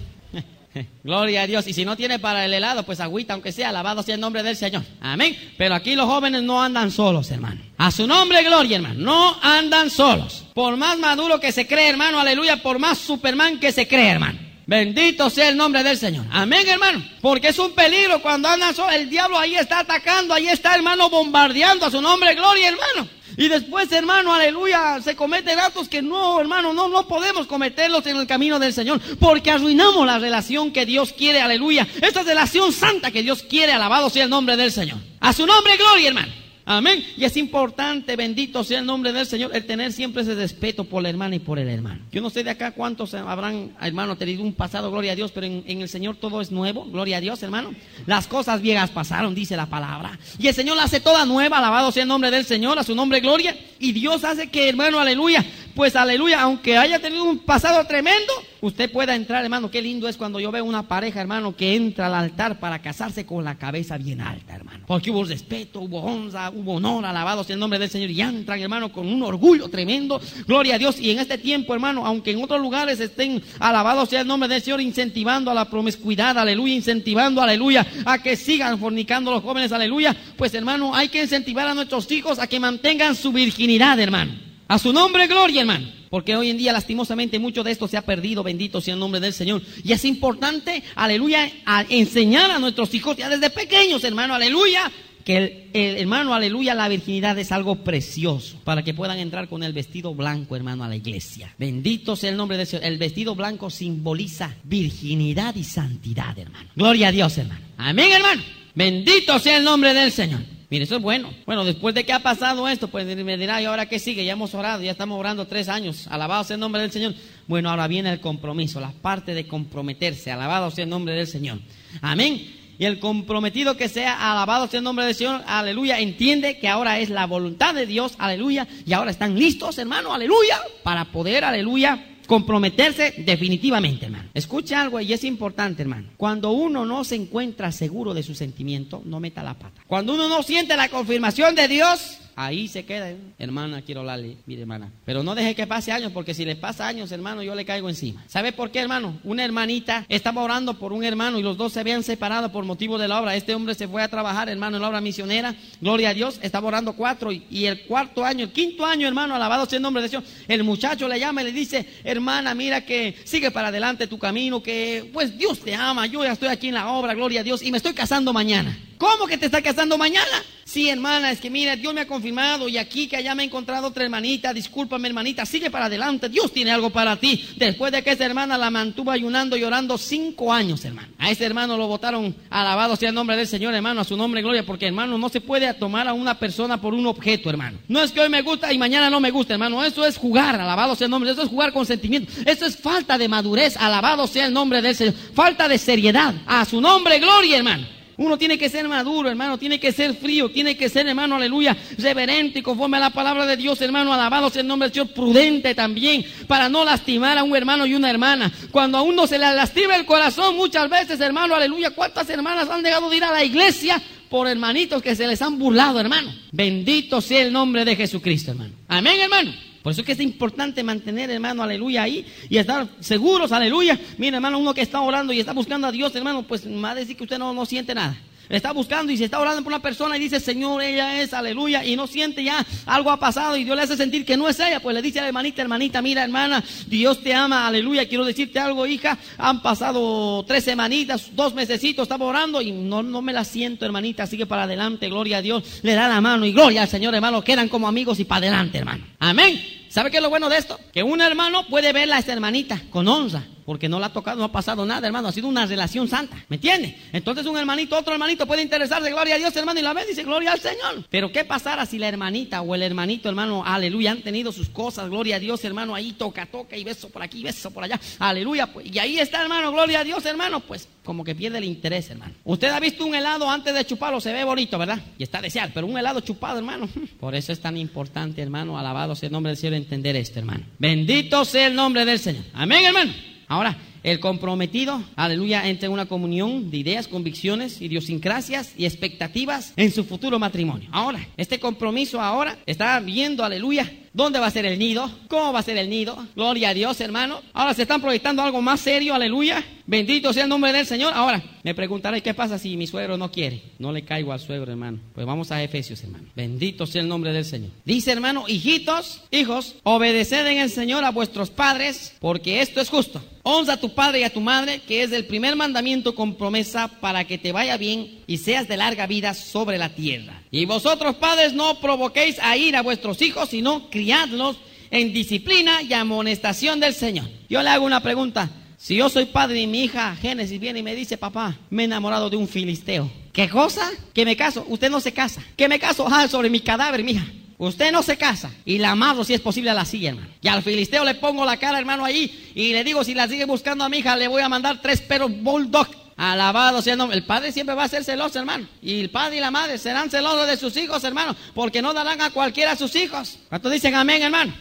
Gloria a Dios. Y si no tiene para el helado, pues agüita, aunque sea, alabado sea el nombre del Señor. Amén. Pero aquí los jóvenes no andan solos, hermano. A su nombre, gloria, hermano. No andan solos. Por más maduro que se cree, hermano, aleluya, por más Superman que se cree, hermano. Bendito sea el nombre del Señor. Amén, hermano. Porque es un peligro cuando andan solos. El diablo ahí está atacando, ahí está, hermano, bombardeando a su nombre, gloria, hermano. Y después, hermano, aleluya, se cometen actos que no, hermano, no, no podemos cometerlos en el camino del Señor, porque arruinamos la relación que Dios quiere, aleluya. Esta relación santa que Dios quiere, alabado sea el nombre del Señor. A su nombre, gloria, hermano. Amén. Y es importante, bendito sea el nombre del Señor, el tener siempre ese respeto por la hermana y por el hermano. Yo no sé de acá cuántos habrán, hermano, tenido un pasado, gloria a Dios, pero en, el Señor todo es nuevo, gloria a Dios, hermano. Las cosas viejas pasaron, dice la palabra. Y el Señor la hace toda nueva, alabado sea el nombre del Señor, a su nombre gloria. Y Dios hace que, hermano, aleluya, pues aleluya, aunque haya tenido un pasado tremendo, usted pueda entrar, hermano. Qué lindo es cuando yo veo una pareja, hermano, que entra al altar para casarse con la cabeza bien alta, hermano. Porque hubo respeto, hubo honra, hubo honor, alabado sea el nombre del Señor. Y entran, hermano, con un orgullo tremendo. Gloria a Dios. Y en este tiempo, hermano, aunque en otros lugares estén, alabado sea el nombre del Señor, incentivando a la promiscuidad, aleluya, incentivando, aleluya, a que sigan fornicando los jóvenes, aleluya. Pues, hermano, hay que incentivar a nuestros hijos a que mantengan su virginidad, hermano. A su nombre, gloria, hermano. Porque hoy en día, lastimosamente, mucho de esto se ha perdido. Bendito sea el nombre del Señor. Y es importante, aleluya, enseñar a nuestros hijos ya desde pequeños, hermano, aleluya. Que el, hermano, aleluya, la virginidad es algo precioso para que puedan entrar con el vestido blanco, hermano, a la iglesia. Bendito sea el nombre del Señor. El vestido blanco simboliza virginidad y santidad, hermano. Gloria a Dios, hermano. Amén, hermano. Bendito sea el nombre del Señor. Mire, eso es bueno. Bueno, después de que ha pasado esto, pues me dirá, ¿y ahora qué sigue? Ya hemos orado, ya estamos orando tres años. Alabado sea el nombre del Señor. Bueno, ahora viene el compromiso, la parte de comprometerse. Alabado sea el nombre del Señor. Amén. Y el comprometido que sea, alabado sea el nombre del Señor, aleluya, entiende que ahora es la voluntad de Dios, aleluya, y ahora están listos, hermano, aleluya, para poder, aleluya, comprometerse definitivamente, hermano. Escucha algo y es importante, hermano. Cuando uno no se encuentra seguro de su sentimiento, no meta la pata. Cuando uno no siente la confirmación de Dios, ahí se queda. ¿eh? Hermana, quiero hablarle, mire hermana. Pero no deje que pase años, porque si le pasa años, hermano, yo le caigo encima. ¿Sabe por qué, hermano? Una hermanita estaba orando por un hermano y los dos se habían separado por motivo de la obra. Este hombre se fue a trabajar, hermano, en la obra misionera. Gloria a Dios, estaba orando cuatro y, y el cuarto año, el quinto año, hermano, alabado sea el nombre de Dios. El muchacho le llama y le dice, hermana, mira que sigue para adelante tu camino, que pues Dios te ama, yo ya estoy aquí en la obra, gloria a Dios, y me estoy casando mañana. ¿Cómo que te está casando mañana? Sí, hermana, es que mira, Dios me ha confirmado y aquí que allá me he encontrado otra hermanita, discúlpame hermanita, sigue para adelante, Dios tiene algo para ti. Después de que esa hermana la mantuvo ayunando, llorando cinco años, hermano. A ese hermano lo votaron, alabado sea el nombre del Señor, hermano, a su nombre gloria, porque hermano, no se puede tomar a una persona por un objeto, hermano. No es que hoy me gusta y mañana no me gusta, hermano, eso es jugar, alabado sea el nombre, eso es jugar con sentimiento, eso es falta de madurez, alabado sea el nombre del Señor, falta de seriedad, a su nombre gloria, hermano. Uno tiene que ser maduro, hermano, tiene que ser frío, tiene que ser, hermano, aleluya, reverente y conforme a la palabra de Dios, hermano, alabado sea el nombre del Señor, prudente también, para no lastimar a un hermano y una hermana. Cuando a uno se le lastima el corazón, muchas veces, hermano, aleluya, ¿cuántas hermanas han dejado de ir a la iglesia por hermanitos que se les han burlado, hermano? Bendito sea el nombre de Jesucristo, hermano. Amén, hermano. Por eso es que es importante mantener, hermano, aleluya, ahí y estar seguros, aleluya. Mira, hermano, uno que está orando y está buscando a Dios, hermano, pues me va a decir que usted no, no siente nada. Está buscando y se está orando por una persona y dice, Señor, ella es, aleluya, y no siente ya algo ha pasado y Dios le hace sentir que no es ella. Pues le dice a la hermanita, hermanita, mira, hermana, Dios te ama, aleluya. Quiero decirte algo, hija. Han pasado tres semanitas, dos mesecitos, estaba orando y no, no me la siento, hermanita. Sigue para adelante, gloria a Dios. Le da la mano y gloria al Señor, hermano. Quedan como amigos y para adelante, hermano. Amén. ¿Sabe qué es lo bueno de esto? Que un hermano puede verla a esta hermanita con onza, porque no la ha tocado, no ha pasado nada, hermano. Ha sido una relación santa, ¿me entiende? Entonces un hermanito, otro hermanito puede interesarse, gloria a Dios, hermano, y la ve y dice, gloria al Señor. Pero ¿qué pasará si la hermanita o el hermanito, hermano, aleluya, han tenido sus cosas, gloria a Dios, hermano, ahí toca, toca y beso por aquí, beso por allá, aleluya. Pues, y ahí está, hermano, gloria a Dios, hermano, pues como que pierde el interés, hermano. Usted ha visto un helado antes de chuparlo, se ve bonito, ¿verdad? Y está deseado, pero un helado chupado, hermano. Por eso es tan importante, hermano, alabado sea el nombre del cielo, entender esto, hermano. Bendito sea el nombre del Señor. Amén, hermano. Ahora, el comprometido, aleluya, entre una comunión de ideas, convicciones, idiosincrasias y expectativas en su futuro matrimonio. Ahora, este compromiso ahora está viendo, aleluya, ¿Dónde va a ser el nido? ¿Cómo va a ser el nido? Gloria a Dios, hermano. Ahora se están proyectando algo más serio, aleluya. Bendito sea el nombre del Señor. Ahora, me preguntaré qué pasa si mi suegro no quiere. No le caigo al suegro, hermano. Pues vamos a Efesios, hermano. Bendito sea el nombre del Señor. Dice, hermano, hijitos, hijos, obedeced en el Señor a vuestros padres, porque esto es justo. Honra a tu padre y a tu madre, que es el primer mandamiento con promesa para que te vaya bien y seas de larga vida sobre la tierra. Y vosotros, padres, no provoquéis a ir a vuestros hijos, sino criadlos en disciplina y amonestación del Señor. Yo le hago una pregunta. Si yo soy padre y mi hija Génesis viene y me dice, papá, me he enamorado de un filisteo. ¿Qué cosa? Que me caso. Usted no se casa. Que me caso ah, sobre mi cadáver, mija. Usted no se casa y la amarro si es posible a la silla, hermano. Y al filisteo le pongo la cara, hermano, ahí y le digo, si la sigue buscando a mi hija, le voy a mandar tres perros bulldog. Alabado sea el. El padre siempre va a ser celoso, hermano. Y el padre y la madre serán celosos de sus hijos, hermano. Porque no darán a cualquiera a sus hijos. ¿Cuántos dicen amén, hermano?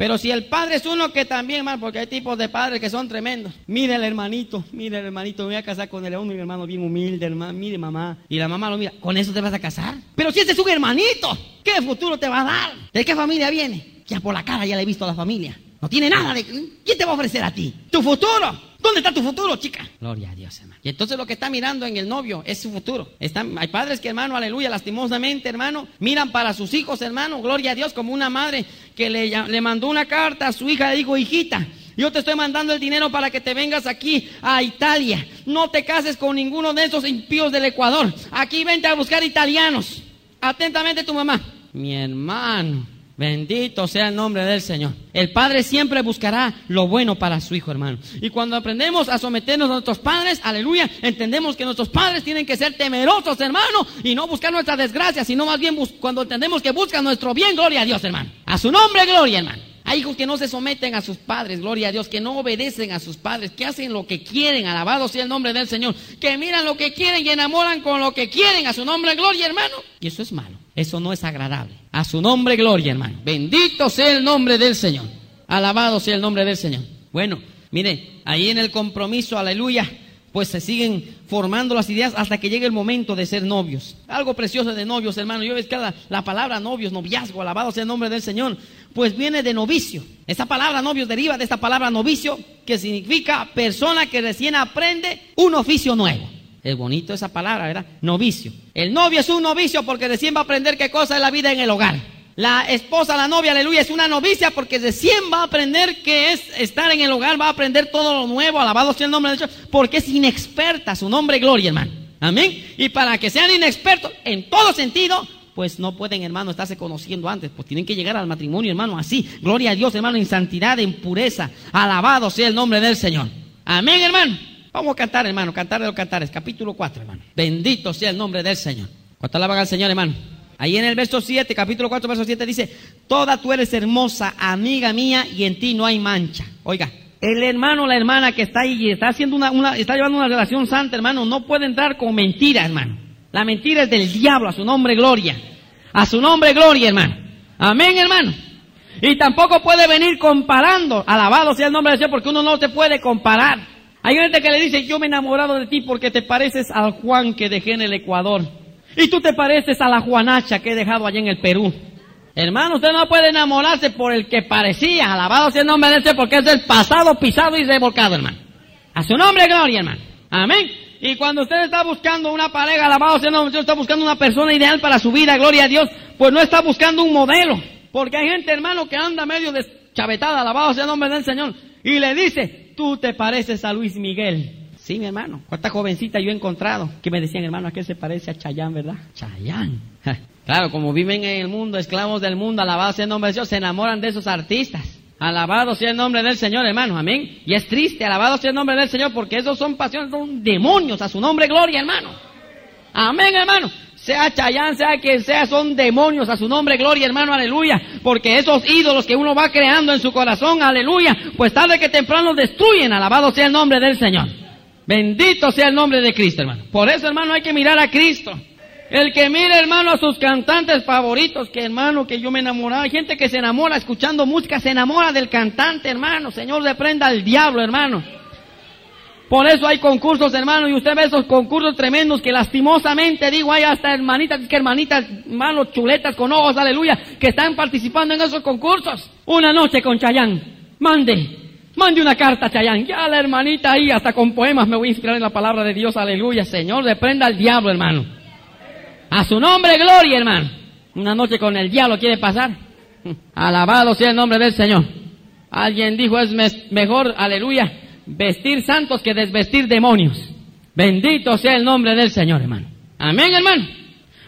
Pero si el padre es uno que también, hermano, porque hay tipos de padres que son tremendos. Mire el hermanito, mire el hermanito, me voy a casar con el mi hermano bien humilde, hermano, mire mamá. Y la mamá lo mira, ¿con eso te vas a casar? Pero si ese es un hermanito, ¿qué futuro te va a dar? ¿De qué familia viene? Ya por la cara ya le he visto a la familia. No tiene nada de... ¿Quién te va a ofrecer a ti? ¿Tu futuro? ¿Dónde está tu futuro, chica? Gloria a Dios, hermano. Y entonces lo que está mirando en el novio es su futuro. Están, hay padres que, hermano, aleluya, lastimosamente, hermano, miran para sus hijos, hermano, gloria a Dios, como una madre que le, le mandó una carta a su hija, le dijo, hijita, yo te estoy mandando el dinero para que te vengas aquí a Italia. No te cases con ninguno de esos impíos del Ecuador. Aquí vente a buscar italianos. Atentamente tu mamá. Mi hermano. Bendito sea el nombre del Señor. El Padre siempre buscará lo bueno para su Hijo, hermano. Y cuando aprendemos a someternos a nuestros padres, aleluya, entendemos que nuestros padres tienen que ser temerosos, hermano, y no buscar nuestra desgracia, sino más bien cuando entendemos que buscan nuestro bien, gloria a Dios, hermano. A su nombre, gloria, hermano. Hay hijos que no se someten a sus padres, gloria a Dios, que no obedecen a sus padres, que hacen lo que quieren, alabado sea el nombre del Señor, que miran lo que quieren y enamoran con lo que quieren, a su nombre, gloria, hermano. Y eso es malo, eso no es agradable. A su nombre, gloria, hermano. Bendito sea el nombre del Señor. Alabado sea el nombre del Señor. Bueno, mire, ahí en el compromiso, aleluya, pues se siguen formando las ideas hasta que llegue el momento de ser novios. Algo precioso de novios, hermano. Yo ves que la, la, palabra novios, noviazgo, alabado sea el nombre del Señor, pues viene de novicio. Esa palabra novios deriva de esta palabra novicio, que significa persona que recién aprende un oficio nuevo. Es bonito esa palabra, ¿verdad? Novicio. El novio es un novicio porque recién va a aprender qué cosa es la vida en el hogar. La esposa, la novia, aleluya, es una novicia porque recién va a aprender qué es estar en el hogar, va a aprender todo lo nuevo, alabado sea el nombre de Dios, porque es inexperta, su nombre gloria, hermano. Amén. Y para que sean inexpertos en todo sentido, pues no pueden, hermano, estarse conociendo antes, pues tienen que llegar al matrimonio, hermano, así. Gloria a Dios, hermano, en santidad, en pureza. Alabado sea el nombre del Señor. Amén, hermano. Vamos a cantar, hermano, cantar de los cantares, capítulo 4, hermano. Bendito sea el nombre del Señor. ¿Cuánto alaban al Señor, hermano? Ahí en el verso 7, capítulo 4, verso 7 dice, Toda tú eres hermosa, amiga mía, y en ti no hay mancha. Oiga, el hermano la hermana que está ahí y está haciendo una, una, está llevando una relación santa, hermano, no puede entrar con mentira, hermano. La mentira es del diablo, a su nombre gloria. A su nombre gloria, hermano. Amén, hermano. Y tampoco puede venir comparando. Alabado sea el nombre de Dios, porque uno no te puede comparar. Hay gente que le dice, yo me he enamorado de ti porque te pareces al Juan que dejé en el Ecuador. Y tú te pareces a la Juanacha que he dejado allá en el Perú. Hermano, usted no puede enamorarse por el que parecía. Alabado sea el nombre de ese porque es el pasado pisado y revolcado, hermano. A su nombre, gloria, hermano. Amén. Y cuando usted está buscando una pareja, alabado sea el nombre Dios, está buscando una persona ideal para su vida, gloria a Dios, pues no está buscando un modelo. Porque hay gente, hermano, que anda medio deschavetada, alabado sea el nombre del Señor, y le dice, tú te pareces a Luis Miguel. Sí, mi hermano. ¿Cuánta jovencita yo he encontrado que me decían, hermano, a qué se parece a Chayán, verdad? Chayán. claro, como viven en el mundo, esclavos del mundo, alabado sea el nombre de Dios, se enamoran de esos artistas. Alabado sea el nombre del Señor, hermano, amén. Y es triste, alabado sea el nombre del Señor, porque esos son pasiones, son demonios, a su nombre, gloria, hermano. Amén, hermano. Sea Chayán, sea quien sea, son demonios a su nombre, gloria, hermano, aleluya. Porque esos ídolos que uno va creando en su corazón, aleluya, pues tarde que temprano destruyen, alabado sea el nombre del Señor. Bendito sea el nombre de Cristo, hermano. Por eso, hermano, hay que mirar a Cristo. El que mire, hermano, a sus cantantes favoritos, que hermano, que yo me enamoraba. Hay gente que se enamora escuchando música, se enamora del cantante, hermano. Señor, le prenda al diablo, hermano. Por eso hay concursos, hermano, y usted ve esos concursos tremendos que lastimosamente, digo, hay hasta hermanitas, que hermanitas, hermanos, chuletas con ojos, aleluya, que están participando en esos concursos. Una noche con Chayán, mande, Mande una carta Chayán. Ya la hermanita ahí, hasta con poemas me voy a inspirar en la palabra de Dios. Aleluya. Señor, reprenda al diablo, hermano. A su nombre, gloria, hermano. Una noche con el diablo quiere pasar. Alabado sea el nombre del Señor. Alguien dijo, es mejor, aleluya, vestir santos que desvestir demonios. Bendito sea el nombre del Señor, hermano. Amén, hermano.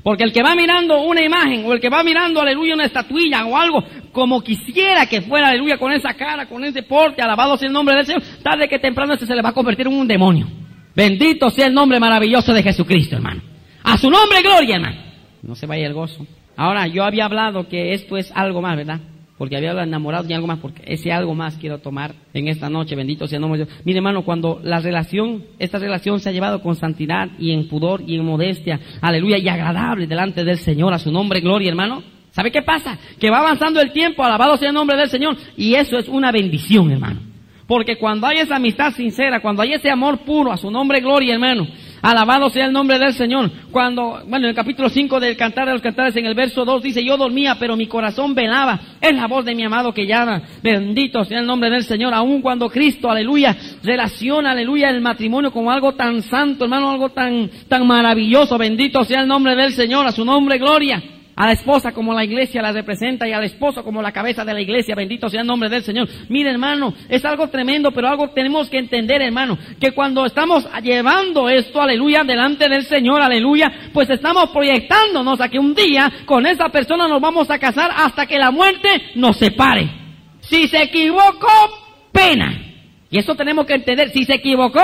Porque el que va mirando una imagen o el que va mirando, aleluya, una estatuilla o algo, como quisiera que fuera, aleluya, con esa cara, con ese porte, alabado sea el nombre del Señor, tarde que temprano ese se le va a convertir en un demonio. Bendito sea el nombre maravilloso de Jesucristo, hermano. A su nombre, gloria, hermano. No se vaya el gozo. Ahora, yo había hablado que esto es algo más, ¿verdad? Porque había enamorado y algo más, porque ese algo más quiero tomar en esta noche, bendito sea el nombre de Dios. Mire hermano, cuando la relación, esta relación se ha llevado con santidad y en pudor y en modestia, aleluya, y agradable delante del Señor, a su nombre, gloria hermano, ¿Sabe qué pasa? Que va avanzando el tiempo, alabado sea el nombre del Señor, y eso es una bendición, hermano. Porque cuando hay esa amistad sincera, cuando hay ese amor puro, a su nombre gloria, hermano, alabado sea el nombre del Señor. Cuando, bueno, en el capítulo 5 del Cantar de los Cantares, en el verso 2 dice, yo dormía, pero mi corazón velaba. Es la voz de mi amado que llama. Bendito sea el nombre del Señor. Aun cuando Cristo, aleluya, relaciona, aleluya, el matrimonio como algo tan santo, hermano, algo tan, tan maravilloso. Bendito sea el nombre del Señor, a su nombre gloria a la esposa como la iglesia la representa y al esposo como la cabeza de la iglesia, bendito sea el nombre del Señor. Mire hermano, es algo tremendo, pero algo tenemos que entender hermano, que cuando estamos llevando esto, aleluya, delante del Señor, aleluya, pues estamos proyectándonos a que un día con esa persona nos vamos a casar hasta que la muerte nos separe. Si se equivocó, pena. Y eso tenemos que entender, si se equivocó,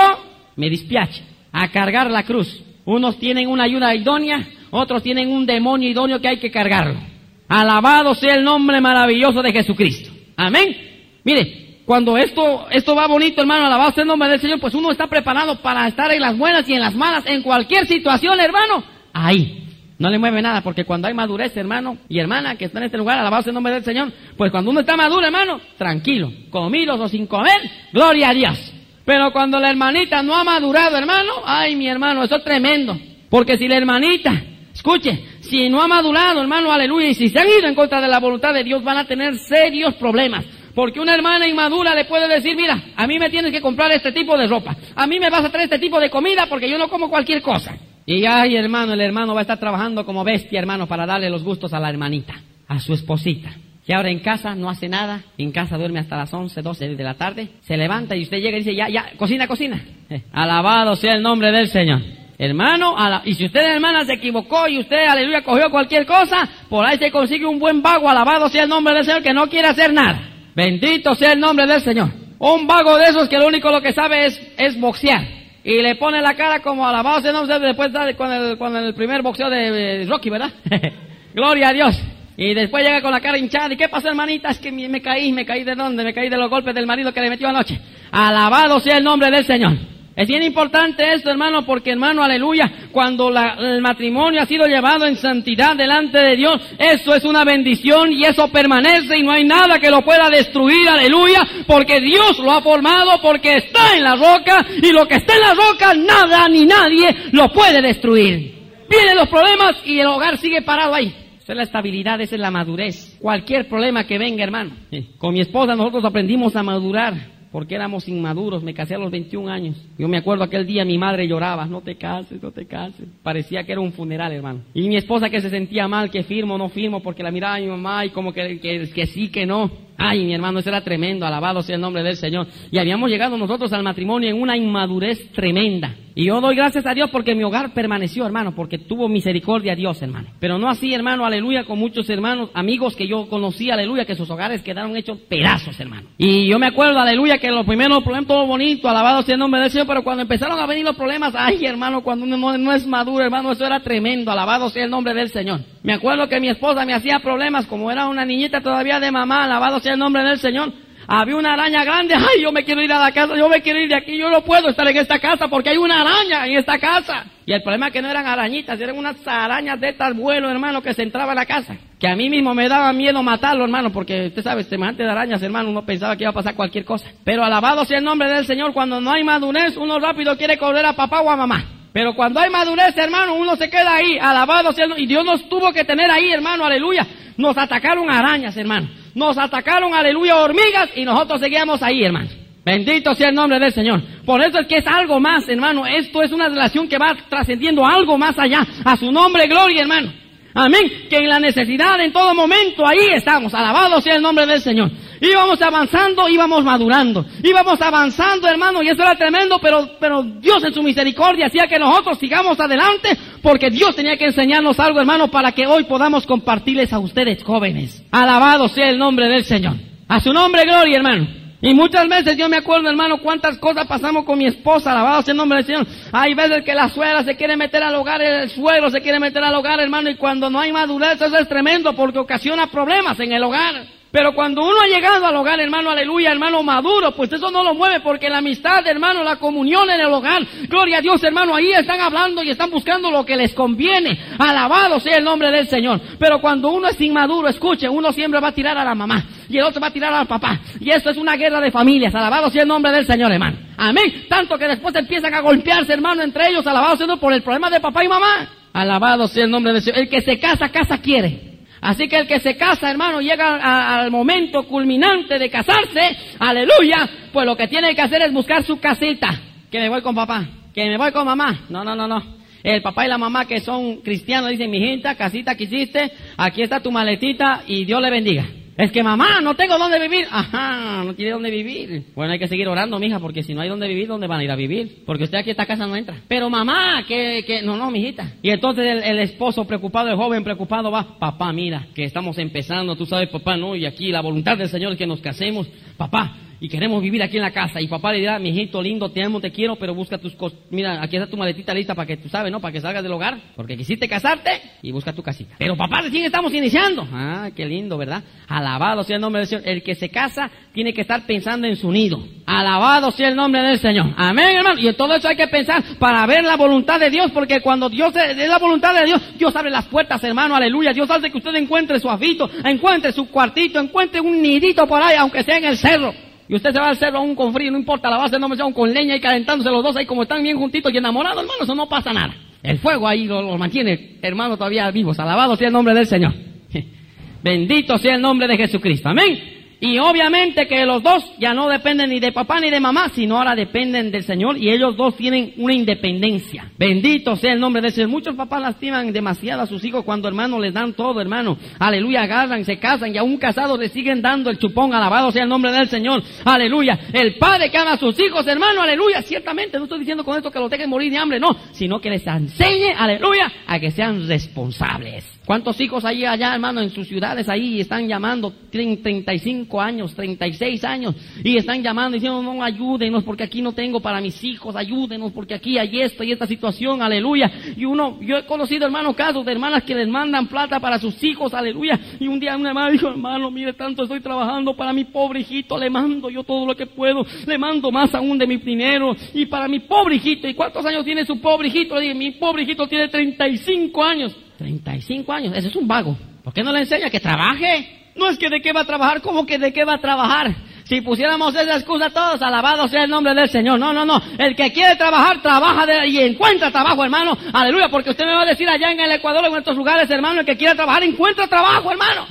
me dispiache, a cargar la cruz. Unos tienen una ayuda idónea, otros tienen un demonio idóneo que hay que cargarlo. Alabado sea el nombre maravilloso de Jesucristo. Amén. Mire, cuando esto, esto va bonito, hermano, alabado sea el nombre del Señor, pues uno está preparado para estar en las buenas y en las malas, en cualquier situación, hermano. Ahí. No le mueve nada, porque cuando hay madurez, hermano y hermana que está en este lugar, alabado sea el nombre del Señor, pues cuando uno está maduro, hermano, tranquilo, comidos o sin comer, gloria a Dios. Pero cuando la hermanita no ha madurado, hermano, ay, mi hermano, eso es tremendo. Porque si la hermanita, escuche, si no ha madurado, hermano, aleluya, y si se han ido en contra de la voluntad de Dios, van a tener serios problemas. Porque una hermana inmadura le puede decir, mira, a mí me tienes que comprar este tipo de ropa, a mí me vas a traer este tipo de comida porque yo no como cualquier cosa. Y ay, hermano, el hermano va a estar trabajando como bestia, hermano, para darle los gustos a la hermanita, a su esposita. Y ahora en casa no hace nada, en casa duerme hasta las 11, 12 de la tarde, se levanta y usted llega y dice, ya, ya, cocina, cocina. Alabado sea el nombre del Señor. Hermano, y si usted, hermana, se equivocó y usted, aleluya, cogió cualquier cosa, por ahí se consigue un buen vago, alabado sea el nombre del Señor, que no quiere hacer nada. Bendito sea el nombre del Señor. Un vago de esos que lo único lo que sabe es, es boxear. Y le pone la cara como alabado sea el nombre después con el, con el primer boxeo de Rocky, ¿verdad? Gloria a Dios. Y después llega con la cara hinchada. ¿Y qué pasó, hermanita? Es que me caí, me caí de dónde? Me caí de los golpes del marido que le metió anoche. Alabado sea el nombre del Señor. Es bien importante esto, hermano, porque hermano, aleluya, cuando el matrimonio ha sido llevado en santidad delante de Dios, eso es una bendición y eso permanece y no hay nada que lo pueda destruir, aleluya, porque Dios lo ha formado, porque está en la roca y lo que está en la roca, nada ni nadie lo puede destruir. Vienen los problemas y el hogar sigue parado ahí. Esa es la estabilidad, esa es la madurez. Cualquier problema que venga, hermano. Con mi esposa nosotros aprendimos a madurar porque éramos inmaduros, me casé a los 21 años. Yo me acuerdo aquel día mi madre lloraba, no te cases, no te cases. Parecía que era un funeral, hermano. Y mi esposa que se sentía mal, que firmo no firmo, porque la miraba a mi mamá y como que, que, que sí, que no. Ay, mi hermano, eso era tremendo, alabado sea el nombre del Señor. Y habíamos llegado nosotros al matrimonio en una inmadurez tremenda. Y yo doy gracias a Dios porque mi hogar permaneció, hermano, porque tuvo misericordia a Dios, hermano. Pero no así, hermano, aleluya, con muchos hermanos, amigos que yo conocí, aleluya, que sus hogares quedaron hechos pedazos, hermano. Y yo me acuerdo, aleluya, que los primeros problemas todo bonito, alabado sea el nombre del Señor, pero cuando empezaron a venir los problemas, ay, hermano, cuando uno no, no es maduro, hermano, eso era tremendo, alabado sea el nombre del Señor. Me acuerdo que mi esposa me hacía problemas, como era una niñita todavía de mamá, alabado sea el nombre del Señor. Había una araña grande, ay, yo me quiero ir a la casa, yo me quiero ir de aquí, yo no puedo estar en esta casa porque hay una araña en esta casa. Y el problema es que no eran arañitas, eran unas arañas de tal vuelo, hermano, que se entraba en la casa. Que a mí mismo me daba miedo matarlo, hermano, porque usted sabe, semejante de arañas, hermano, uno pensaba que iba a pasar cualquier cosa. Pero alabado sea el nombre del Señor, cuando no hay madurez, uno rápido quiere correr a papá o a mamá. Pero cuando hay madurez, hermano, uno se queda ahí, alabado sea Y Dios nos tuvo que tener ahí, hermano, aleluya. Nos atacaron arañas, hermano. Nos atacaron, aleluya, hormigas y nosotros seguíamos ahí, hermano. Bendito sea el nombre del Señor. Por eso es que es algo más, hermano. Esto es una relación que va trascendiendo algo más allá. A su nombre, gloria, hermano. Amén. Que en la necesidad, en todo momento, ahí estamos. Alabado sea el nombre del Señor. Íbamos avanzando, íbamos madurando. Íbamos avanzando, hermano, y eso era tremendo, pero, pero Dios en su misericordia hacía que nosotros sigamos adelante, porque Dios tenía que enseñarnos algo, hermano, para que hoy podamos compartirles a ustedes, jóvenes. Alabado sea el nombre del Señor. A su nombre, gloria, hermano. Y muchas veces yo me acuerdo, hermano, cuántas cosas pasamos con mi esposa, alabado sea el nombre del Señor. Hay veces que la suegra se quiere meter al hogar, el suegro se quiere meter al hogar, hermano, y cuando no hay madurez eso es tremendo porque ocasiona problemas en el hogar. Pero cuando uno ha llegado al hogar, hermano, aleluya, hermano maduro, pues eso no lo mueve porque la amistad, hermano, la comunión en el hogar, gloria a Dios, hermano, ahí están hablando y están buscando lo que les conviene. Alabado sea el nombre del Señor. Pero cuando uno es inmaduro, escuche, uno siempre va a tirar a la mamá y el otro va a tirar al papá. Y esto es una guerra de familias. Alabado sea el nombre del Señor, hermano. Amén. Tanto que después empiezan a golpearse, hermano, entre ellos, alabado sea por el problema de papá y mamá. Alabado sea el nombre del Señor. El que se casa, casa quiere. Así que el que se casa, hermano, llega al momento culminante de casarse, aleluya, pues lo que tiene que hacer es buscar su casita. Que me voy con papá, que me voy con mamá. No, no, no, no. El papá y la mamá que son cristianos dicen, mi casita que hiciste, aquí está tu maletita y Dios le bendiga. Es que mamá, no tengo dónde vivir. Ajá, no tiene dónde vivir. Bueno, hay que seguir orando, mija, porque si no hay dónde vivir, ¿dónde van a ir a vivir? Porque usted aquí esta casa no entra. Pero mamá, que, que, no, no, mijita. Y entonces el, el, esposo preocupado, el joven preocupado va, papá, mira, que estamos empezando, tú sabes, papá, no, y aquí la voluntad del Señor es que nos casemos. Papá, y queremos vivir aquí en la casa. Y papá le dirá, mi hijito lindo, te amo, te quiero, pero busca tus cosas. Mira, aquí está tu maletita lista para que tú sabes, ¿no? Para que salgas del hogar, porque quisiste casarte y busca tu casita. Pero papá, recién estamos iniciando. Ah, qué lindo, ¿verdad? Alabado sea el nombre del Señor. El que se casa tiene que estar pensando en su nido. Alabado sea el nombre del Señor. Amén, hermano. Y en todo eso hay que pensar para ver la voluntad de Dios, porque cuando Dios es la voluntad de Dios, Dios abre las puertas, hermano, aleluya. Dios hace que usted encuentre su afito, encuentre su cuartito, encuentre un nidito por ahí, aunque sea en el cerro. Y usted se va al cerro aún con frío, no importa, la base no me aún con leña y calentándose los dos ahí como están bien juntitos y enamorados, hermano, eso no pasa nada. El fuego ahí los mantiene, hermano, todavía vivos. Alabado sea el nombre del Señor. Bendito sea el nombre de Jesucristo. Amén. Y obviamente que los dos ya no dependen ni de papá ni de mamá, sino ahora dependen del Señor y ellos dos tienen una independencia. Bendito sea el nombre de Señor. Muchos papás lastiman demasiado a sus hijos cuando hermanos les dan todo, hermano. Aleluya, agarran, se casan y aún casados le siguen dando el chupón. Alabado sea el nombre del Señor. Aleluya. El padre que ama a sus hijos, hermano, aleluya. Ciertamente, no estoy diciendo con esto que los dejen morir de hambre, no, sino que les enseñe, aleluya, a que sean responsables. ¿Cuántos hijos hay allá, hermano, en sus ciudades ahí están llamando? Tienen 35 años, 36 años y están llamando diciendo, no, ayúdenos porque aquí no tengo para mis hijos, ayúdenos porque aquí hay esto y esta situación, aleluya. Y uno, yo he conocido, hermano, casos de hermanas que les mandan plata para sus hijos, aleluya. Y un día una hermana dijo, hermano, mire, tanto estoy trabajando para mi pobre hijito, le mando yo todo lo que puedo, le mando más aún de mi dinero y para mi pobre hijito. ¿Y cuántos años tiene su pobre hijito? Le dije, mi pobre hijito tiene 35 años. 35 años, ese es un vago. ¿Por qué no le enseña que trabaje? No es que de qué va a trabajar, ¿cómo que de qué va a trabajar? Si pusiéramos esa excusa todos, alabado sea el nombre del Señor. No, no, no. El que quiere trabajar, trabaja y encuentra trabajo, hermano. Aleluya, porque usted me va a decir allá en el Ecuador, en otros lugares, hermano, el que quiere trabajar, encuentra trabajo, hermano.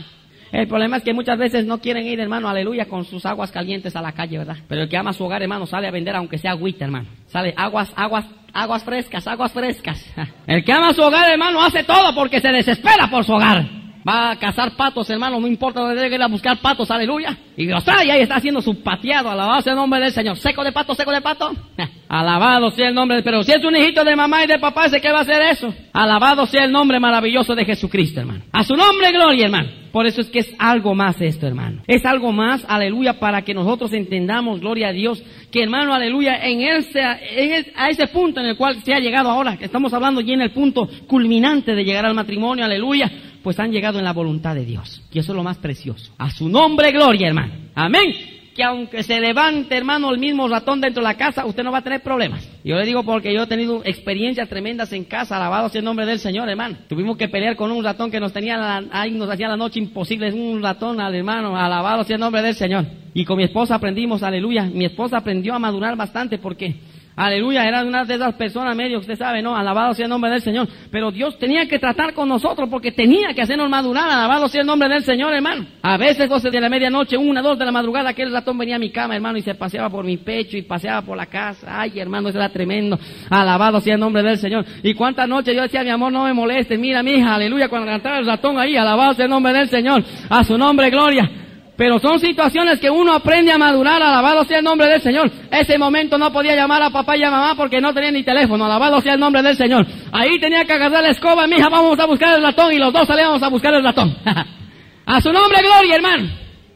El problema es que muchas veces no quieren ir, hermano, aleluya, con sus aguas calientes a la calle, ¿verdad? Pero el que ama su hogar, hermano, sale a vender aunque sea agüita, hermano. Sale aguas, aguas, aguas frescas, aguas frescas. El que ama su hogar, hermano, hace todo porque se desespera por su hogar. Va a cazar patos, hermano, no importa dónde debe ir a buscar patos, aleluya. Y Dios y ahí está haciendo su pateado, alabado sea el nombre del Señor. Seco de pato, seco de pato. Alabado sea el nombre, pero si es un hijito de mamá y de papá, ¿ese qué va a hacer eso? Alabado sea el nombre maravilloso de Jesucristo, hermano. A su nombre, gloria, hermano. Por eso es que es algo más esto, hermano. Es algo más, aleluya, para que nosotros entendamos, gloria a Dios, que hermano, aleluya, en ese, en a ese punto en el cual se ha llegado ahora, que estamos hablando ya en el punto culminante de llegar al matrimonio, aleluya, pues han llegado en la voluntad de Dios. Y eso es lo más precioso. A su nombre, gloria, hermano. Amén que aunque se levante, hermano, el mismo ratón dentro de la casa, usted no va a tener problemas. Yo le digo porque yo he tenido experiencias tremendas en casa, alabado sea el nombre del Señor, hermano. Tuvimos que pelear con un ratón que nos tenía, ahí nos hacía la noche imposible, un ratón al hermano, alabado sea el nombre del Señor. Y con mi esposa aprendimos, aleluya, mi esposa aprendió a madurar bastante porque Aleluya, era una de esas personas medio, usted sabe, ¿no? Alabado sea el nombre del Señor. Pero Dios tenía que tratar con nosotros porque tenía que hacernos madurar. Alabado sea el nombre del Señor, hermano. A veces 12 de la medianoche, una, dos de la madrugada, aquel ratón venía a mi cama, hermano, y se paseaba por mi pecho y paseaba por la casa. Ay, hermano, eso era tremendo. Alabado sea el nombre del Señor. Y cuántas noches yo decía, mi amor, no me moleste. Mira, mi hija, aleluya, cuando cantaba el ratón ahí, alabado sea el nombre del Señor. A su nombre, gloria. Pero son situaciones que uno aprende a madurar, alabado sea el nombre del Señor. Ese momento no podía llamar a papá y a mamá porque no tenía ni teléfono, alabado sea el nombre del Señor. Ahí tenía que agarrar la escoba, mija, vamos a buscar el ratón y los dos salíamos a buscar el ratón. a su nombre, gloria, hermano.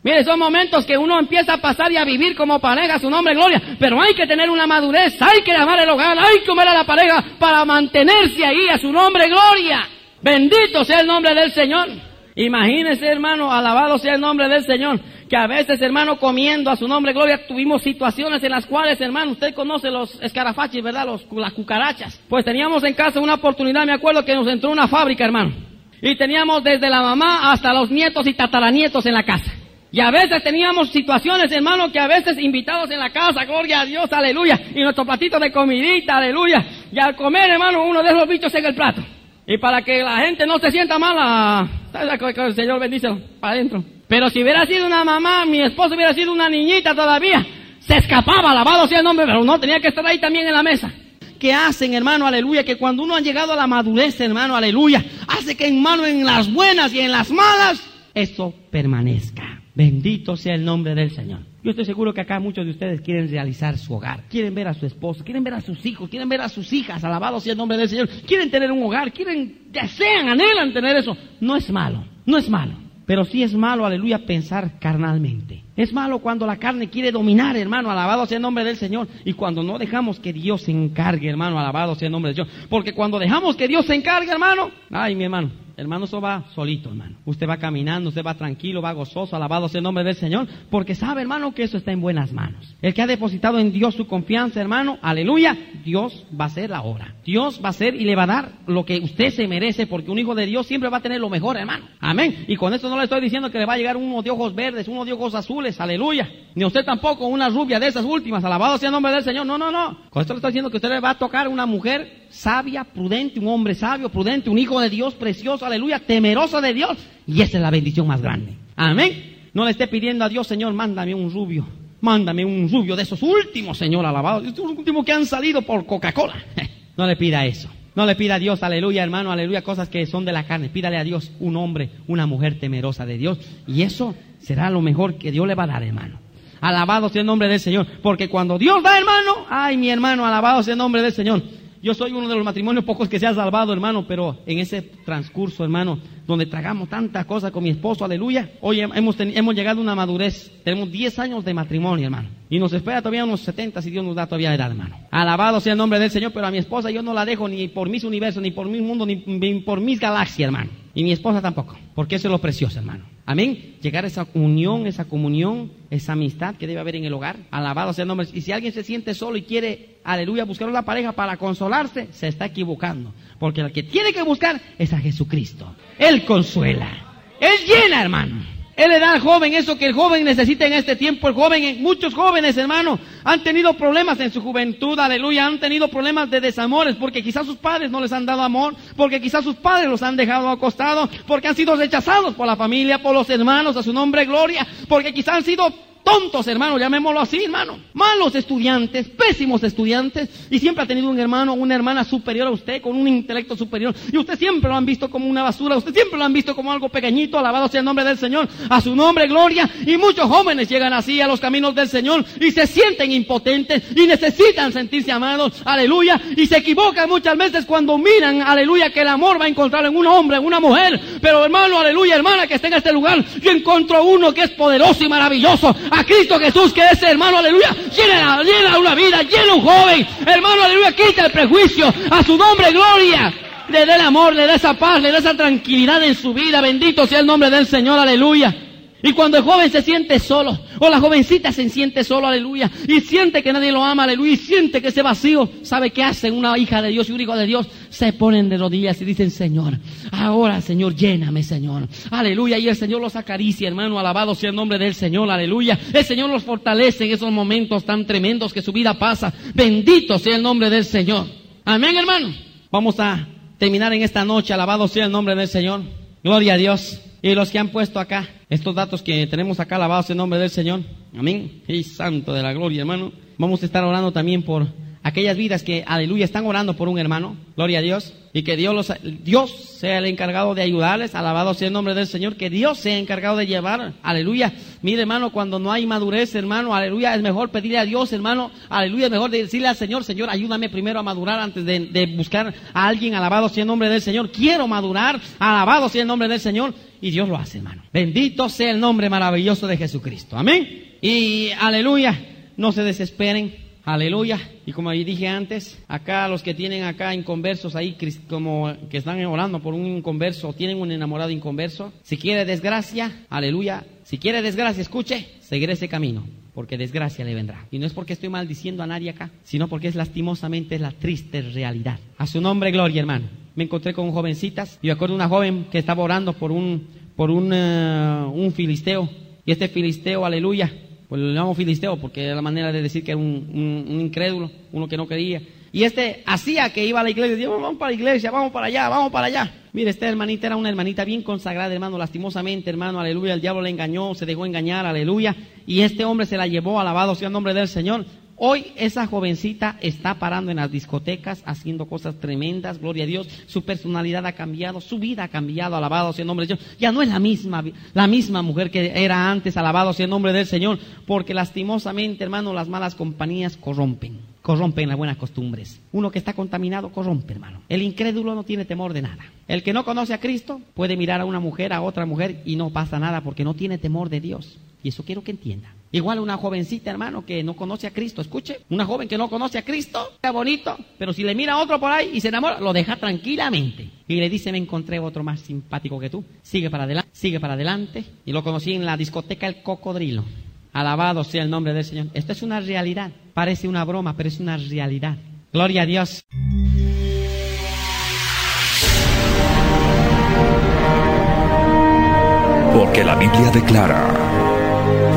Mire, son momentos que uno empieza a pasar y a vivir como pareja, a su nombre, gloria. Pero hay que tener una madurez, hay que amar el hogar, hay que comer a la pareja para mantenerse ahí, a su nombre, gloria. Bendito sea el nombre del Señor. Imagínese, hermano, alabado sea el nombre del Señor, que a veces, hermano, comiendo a su nombre, gloria, tuvimos situaciones en las cuales, hermano, usted conoce los escarafachis, ¿verdad? Los, las cucarachas. Pues teníamos en casa una oportunidad, me acuerdo que nos entró una fábrica, hermano. Y teníamos desde la mamá hasta los nietos y tataranietos en la casa. Y a veces teníamos situaciones, hermano, que a veces invitados en la casa, gloria a Dios, aleluya, y nuestro platito de comidita, aleluya. Y al comer, hermano, uno de esos bichos en el plato. Y para que la gente no se sienta mala, el Señor bendice para adentro. Pero si hubiera sido una mamá, mi esposo hubiera sido una niñita todavía, se escapaba, alabado sea el nombre, pero no, tenía que estar ahí también en la mesa. ¿Qué hacen, hermano? Aleluya. Que cuando uno ha llegado a la madurez, hermano, aleluya, hace que en mano en las buenas y en las malas, eso permanezca. Bendito sea el nombre del Señor. Yo estoy seguro que acá muchos de ustedes quieren realizar su hogar, quieren ver a su esposo, quieren ver a sus hijos, quieren ver a sus hijas, alabado sea el nombre del Señor, quieren tener un hogar, quieren, desean, anhelan tener eso. No es malo, no es malo. Pero sí es malo, aleluya, pensar carnalmente. Es malo cuando la carne quiere dominar, hermano, alabado sea el nombre del Señor. Y cuando no dejamos que Dios se encargue, hermano, alabado sea el nombre del Señor. Porque cuando dejamos que Dios se encargue, hermano, ay, mi hermano, Hermano, eso va solito, hermano. Usted va caminando, usted va tranquilo, va gozoso, alabado sea el nombre del Señor, porque sabe, hermano, que eso está en buenas manos. El que ha depositado en Dios su confianza, hermano, aleluya, Dios va a hacer la obra. Dios va a hacer y le va a dar lo que usted se merece, porque un hijo de Dios siempre va a tener lo mejor, hermano. Amén. Y con esto no le estoy diciendo que le va a llegar uno de ojos verdes, uno de ojos azules, aleluya. Ni usted tampoco una rubia de esas últimas, alabado sea el nombre del Señor. No, no, no. Con esto le estoy diciendo que usted le va a tocar una mujer sabia, prudente, un hombre sabio, prudente, un hijo de Dios precioso, aleluya, temeroso de Dios. Y esa es la bendición más grande. Amén. No le esté pidiendo a Dios, Señor, mándame un rubio. Mándame un rubio de esos últimos, Señor, alabado. Estos últimos que han salido por Coca-Cola. No le pida eso. No le pida a Dios, aleluya, hermano, aleluya, cosas que son de la carne. Pídale a Dios un hombre, una mujer temerosa de Dios. Y eso será lo mejor que Dios le va a dar, hermano. Alabado sea el nombre del Señor. Porque cuando Dios da, hermano, ay, mi hermano, alabado sea el nombre del Señor. Yo soy uno de los matrimonios pocos que se ha salvado, hermano, pero en ese transcurso, hermano, donde tragamos tantas cosas con mi esposo, aleluya, hoy hemos, hemos llegado a una madurez, tenemos 10 años de matrimonio, hermano, y nos espera todavía unos 70 si Dios nos da todavía edad, hermano. Alabado sea el nombre del Señor, pero a mi esposa yo no la dejo ni por mis universos, ni por mi mundo, ni, por mis galaxias, hermano. Y mi esposa tampoco, porque eso es lo precioso, hermano. Amén. Llegar a esa unión, esa comunión, esa amistad que debe haber en el hogar. Alabado sea el nombre. Y si alguien se siente solo y quiere, aleluya, buscar una pareja para consolarse, se está equivocando. Porque el que tiene que buscar es a Jesucristo. Él consuela. Él llena, hermano. Él le da al joven eso que el joven necesita en este tiempo. El joven, muchos jóvenes, hermano, han tenido problemas en su juventud, aleluya, han tenido problemas de desamores, porque quizás sus padres no les han dado amor, porque quizás sus padres los han dejado acostados, porque han sido rechazados por la familia, por los hermanos, a su nombre gloria, porque quizás han sido tontos, hermano, llamémoslo así, hermano. Malos estudiantes, pésimos estudiantes, y siempre ha tenido un hermano una hermana superior a usted, con un intelecto superior, y usted siempre lo han visto como una basura, usted siempre lo han visto como algo pequeñito, alabado sea el nombre del Señor, a su nombre gloria, y muchos jóvenes llegan así a los caminos del Señor y se sienten impotentes y necesitan sentirse amados, aleluya, y se equivocan muchas veces cuando miran, aleluya, que el amor va a encontrar en un hombre, en una mujer, pero hermano, aleluya, hermana que está en este lugar, yo encuentro uno que es poderoso y maravilloso, a Cristo Jesús, que ese hermano, aleluya, llena, llena una vida, llena un joven, hermano, aleluya, quita el prejuicio, a su nombre, gloria. Le dé el amor, le dé esa paz, le dé esa tranquilidad en su vida. Bendito sea el nombre del Señor, aleluya. Y cuando el joven se siente solo, o la jovencita se siente solo, aleluya, y siente que nadie lo ama, aleluya, y siente que ese vacío, ¿sabe qué hace una hija de Dios y un hijo de Dios? Se ponen de rodillas y dicen, Señor, ahora, Señor, lléname, Señor. Aleluya, y el Señor los acaricia, hermano, alabado sea el nombre del Señor, aleluya. El Señor los fortalece en esos momentos tan tremendos que su vida pasa. Bendito sea el nombre del Señor. Amén, hermano. Vamos a terminar en esta noche, alabado sea el nombre del Señor. Gloria a Dios. Y los que han puesto acá, estos datos que tenemos acá, alabados en nombre del Señor. Amén. Y santo de la gloria, hermano. Vamos a estar orando también por aquellas vidas que, aleluya, están orando por un hermano. Gloria a Dios. Y que Dios, los, Dios sea el encargado de ayudarles. Alabado sea el nombre del Señor. Que Dios sea encargado de llevar. Aleluya. Mire, hermano, cuando no hay madurez, hermano, aleluya, es mejor pedirle a Dios, hermano. Aleluya, es mejor decirle al Señor, Señor, ayúdame primero a madurar antes de, de buscar a alguien. Alabado sea el nombre del Señor. Quiero madurar. Alabado sea el nombre del Señor. Y Dios lo hace, hermano. Bendito sea el nombre maravilloso de Jesucristo. Amén. Y aleluya. No se desesperen. Aleluya. Y como dije antes, acá los que tienen acá inconversos ahí, como que están orando por un inconverso, tienen un enamorado inconverso, si quiere desgracia, aleluya. Si quiere desgracia, escuche, seguiré ese camino, porque desgracia le vendrá. Y no es porque estoy maldiciendo a nadie acá, sino porque es lastimosamente la triste realidad. A su nombre, gloria, hermano. Me encontré con jovencitas, y me acuerdo una joven que estaba orando por un, por un, uh, un filisteo, y este filisteo, aleluya, pues lo llamo filisteo porque era la manera de decir que era un, un, un, incrédulo, uno que no creía. Y este hacía que iba a la iglesia, decía, vamos para la iglesia, vamos para allá, vamos para allá. Mire, esta hermanita era una hermanita bien consagrada, hermano, lastimosamente, hermano, aleluya, el diablo le engañó, se dejó engañar, aleluya. Y este hombre se la llevó, alabado sea el nombre del Señor. Hoy esa jovencita está parando en las discotecas, haciendo cosas tremendas, gloria a Dios. Su personalidad ha cambiado, su vida ha cambiado, alabado sea el nombre de Dios. Ya no es la misma, la misma mujer que era antes, alabado sea el nombre del Señor, porque lastimosamente, hermano, las malas compañías corrompen, corrompen las buenas costumbres. Uno que está contaminado corrompe, hermano. El incrédulo no tiene temor de nada. El que no conoce a Cristo puede mirar a una mujer, a otra mujer y no pasa nada porque no tiene temor de Dios. Y eso quiero que entienda. Igual una jovencita, hermano, que no conoce a Cristo. Escuche, una joven que no conoce a Cristo, está bonito, pero si le mira a otro por ahí y se enamora, lo deja tranquilamente. Y le dice, me encontré otro más simpático que tú. Sigue para adelante, sigue para adelante. Y lo conocí en la discoteca El Cocodrilo. Alabado sea el nombre del Señor. Esto es una realidad. Parece una broma, pero es una realidad. Gloria a Dios. Porque la Biblia declara,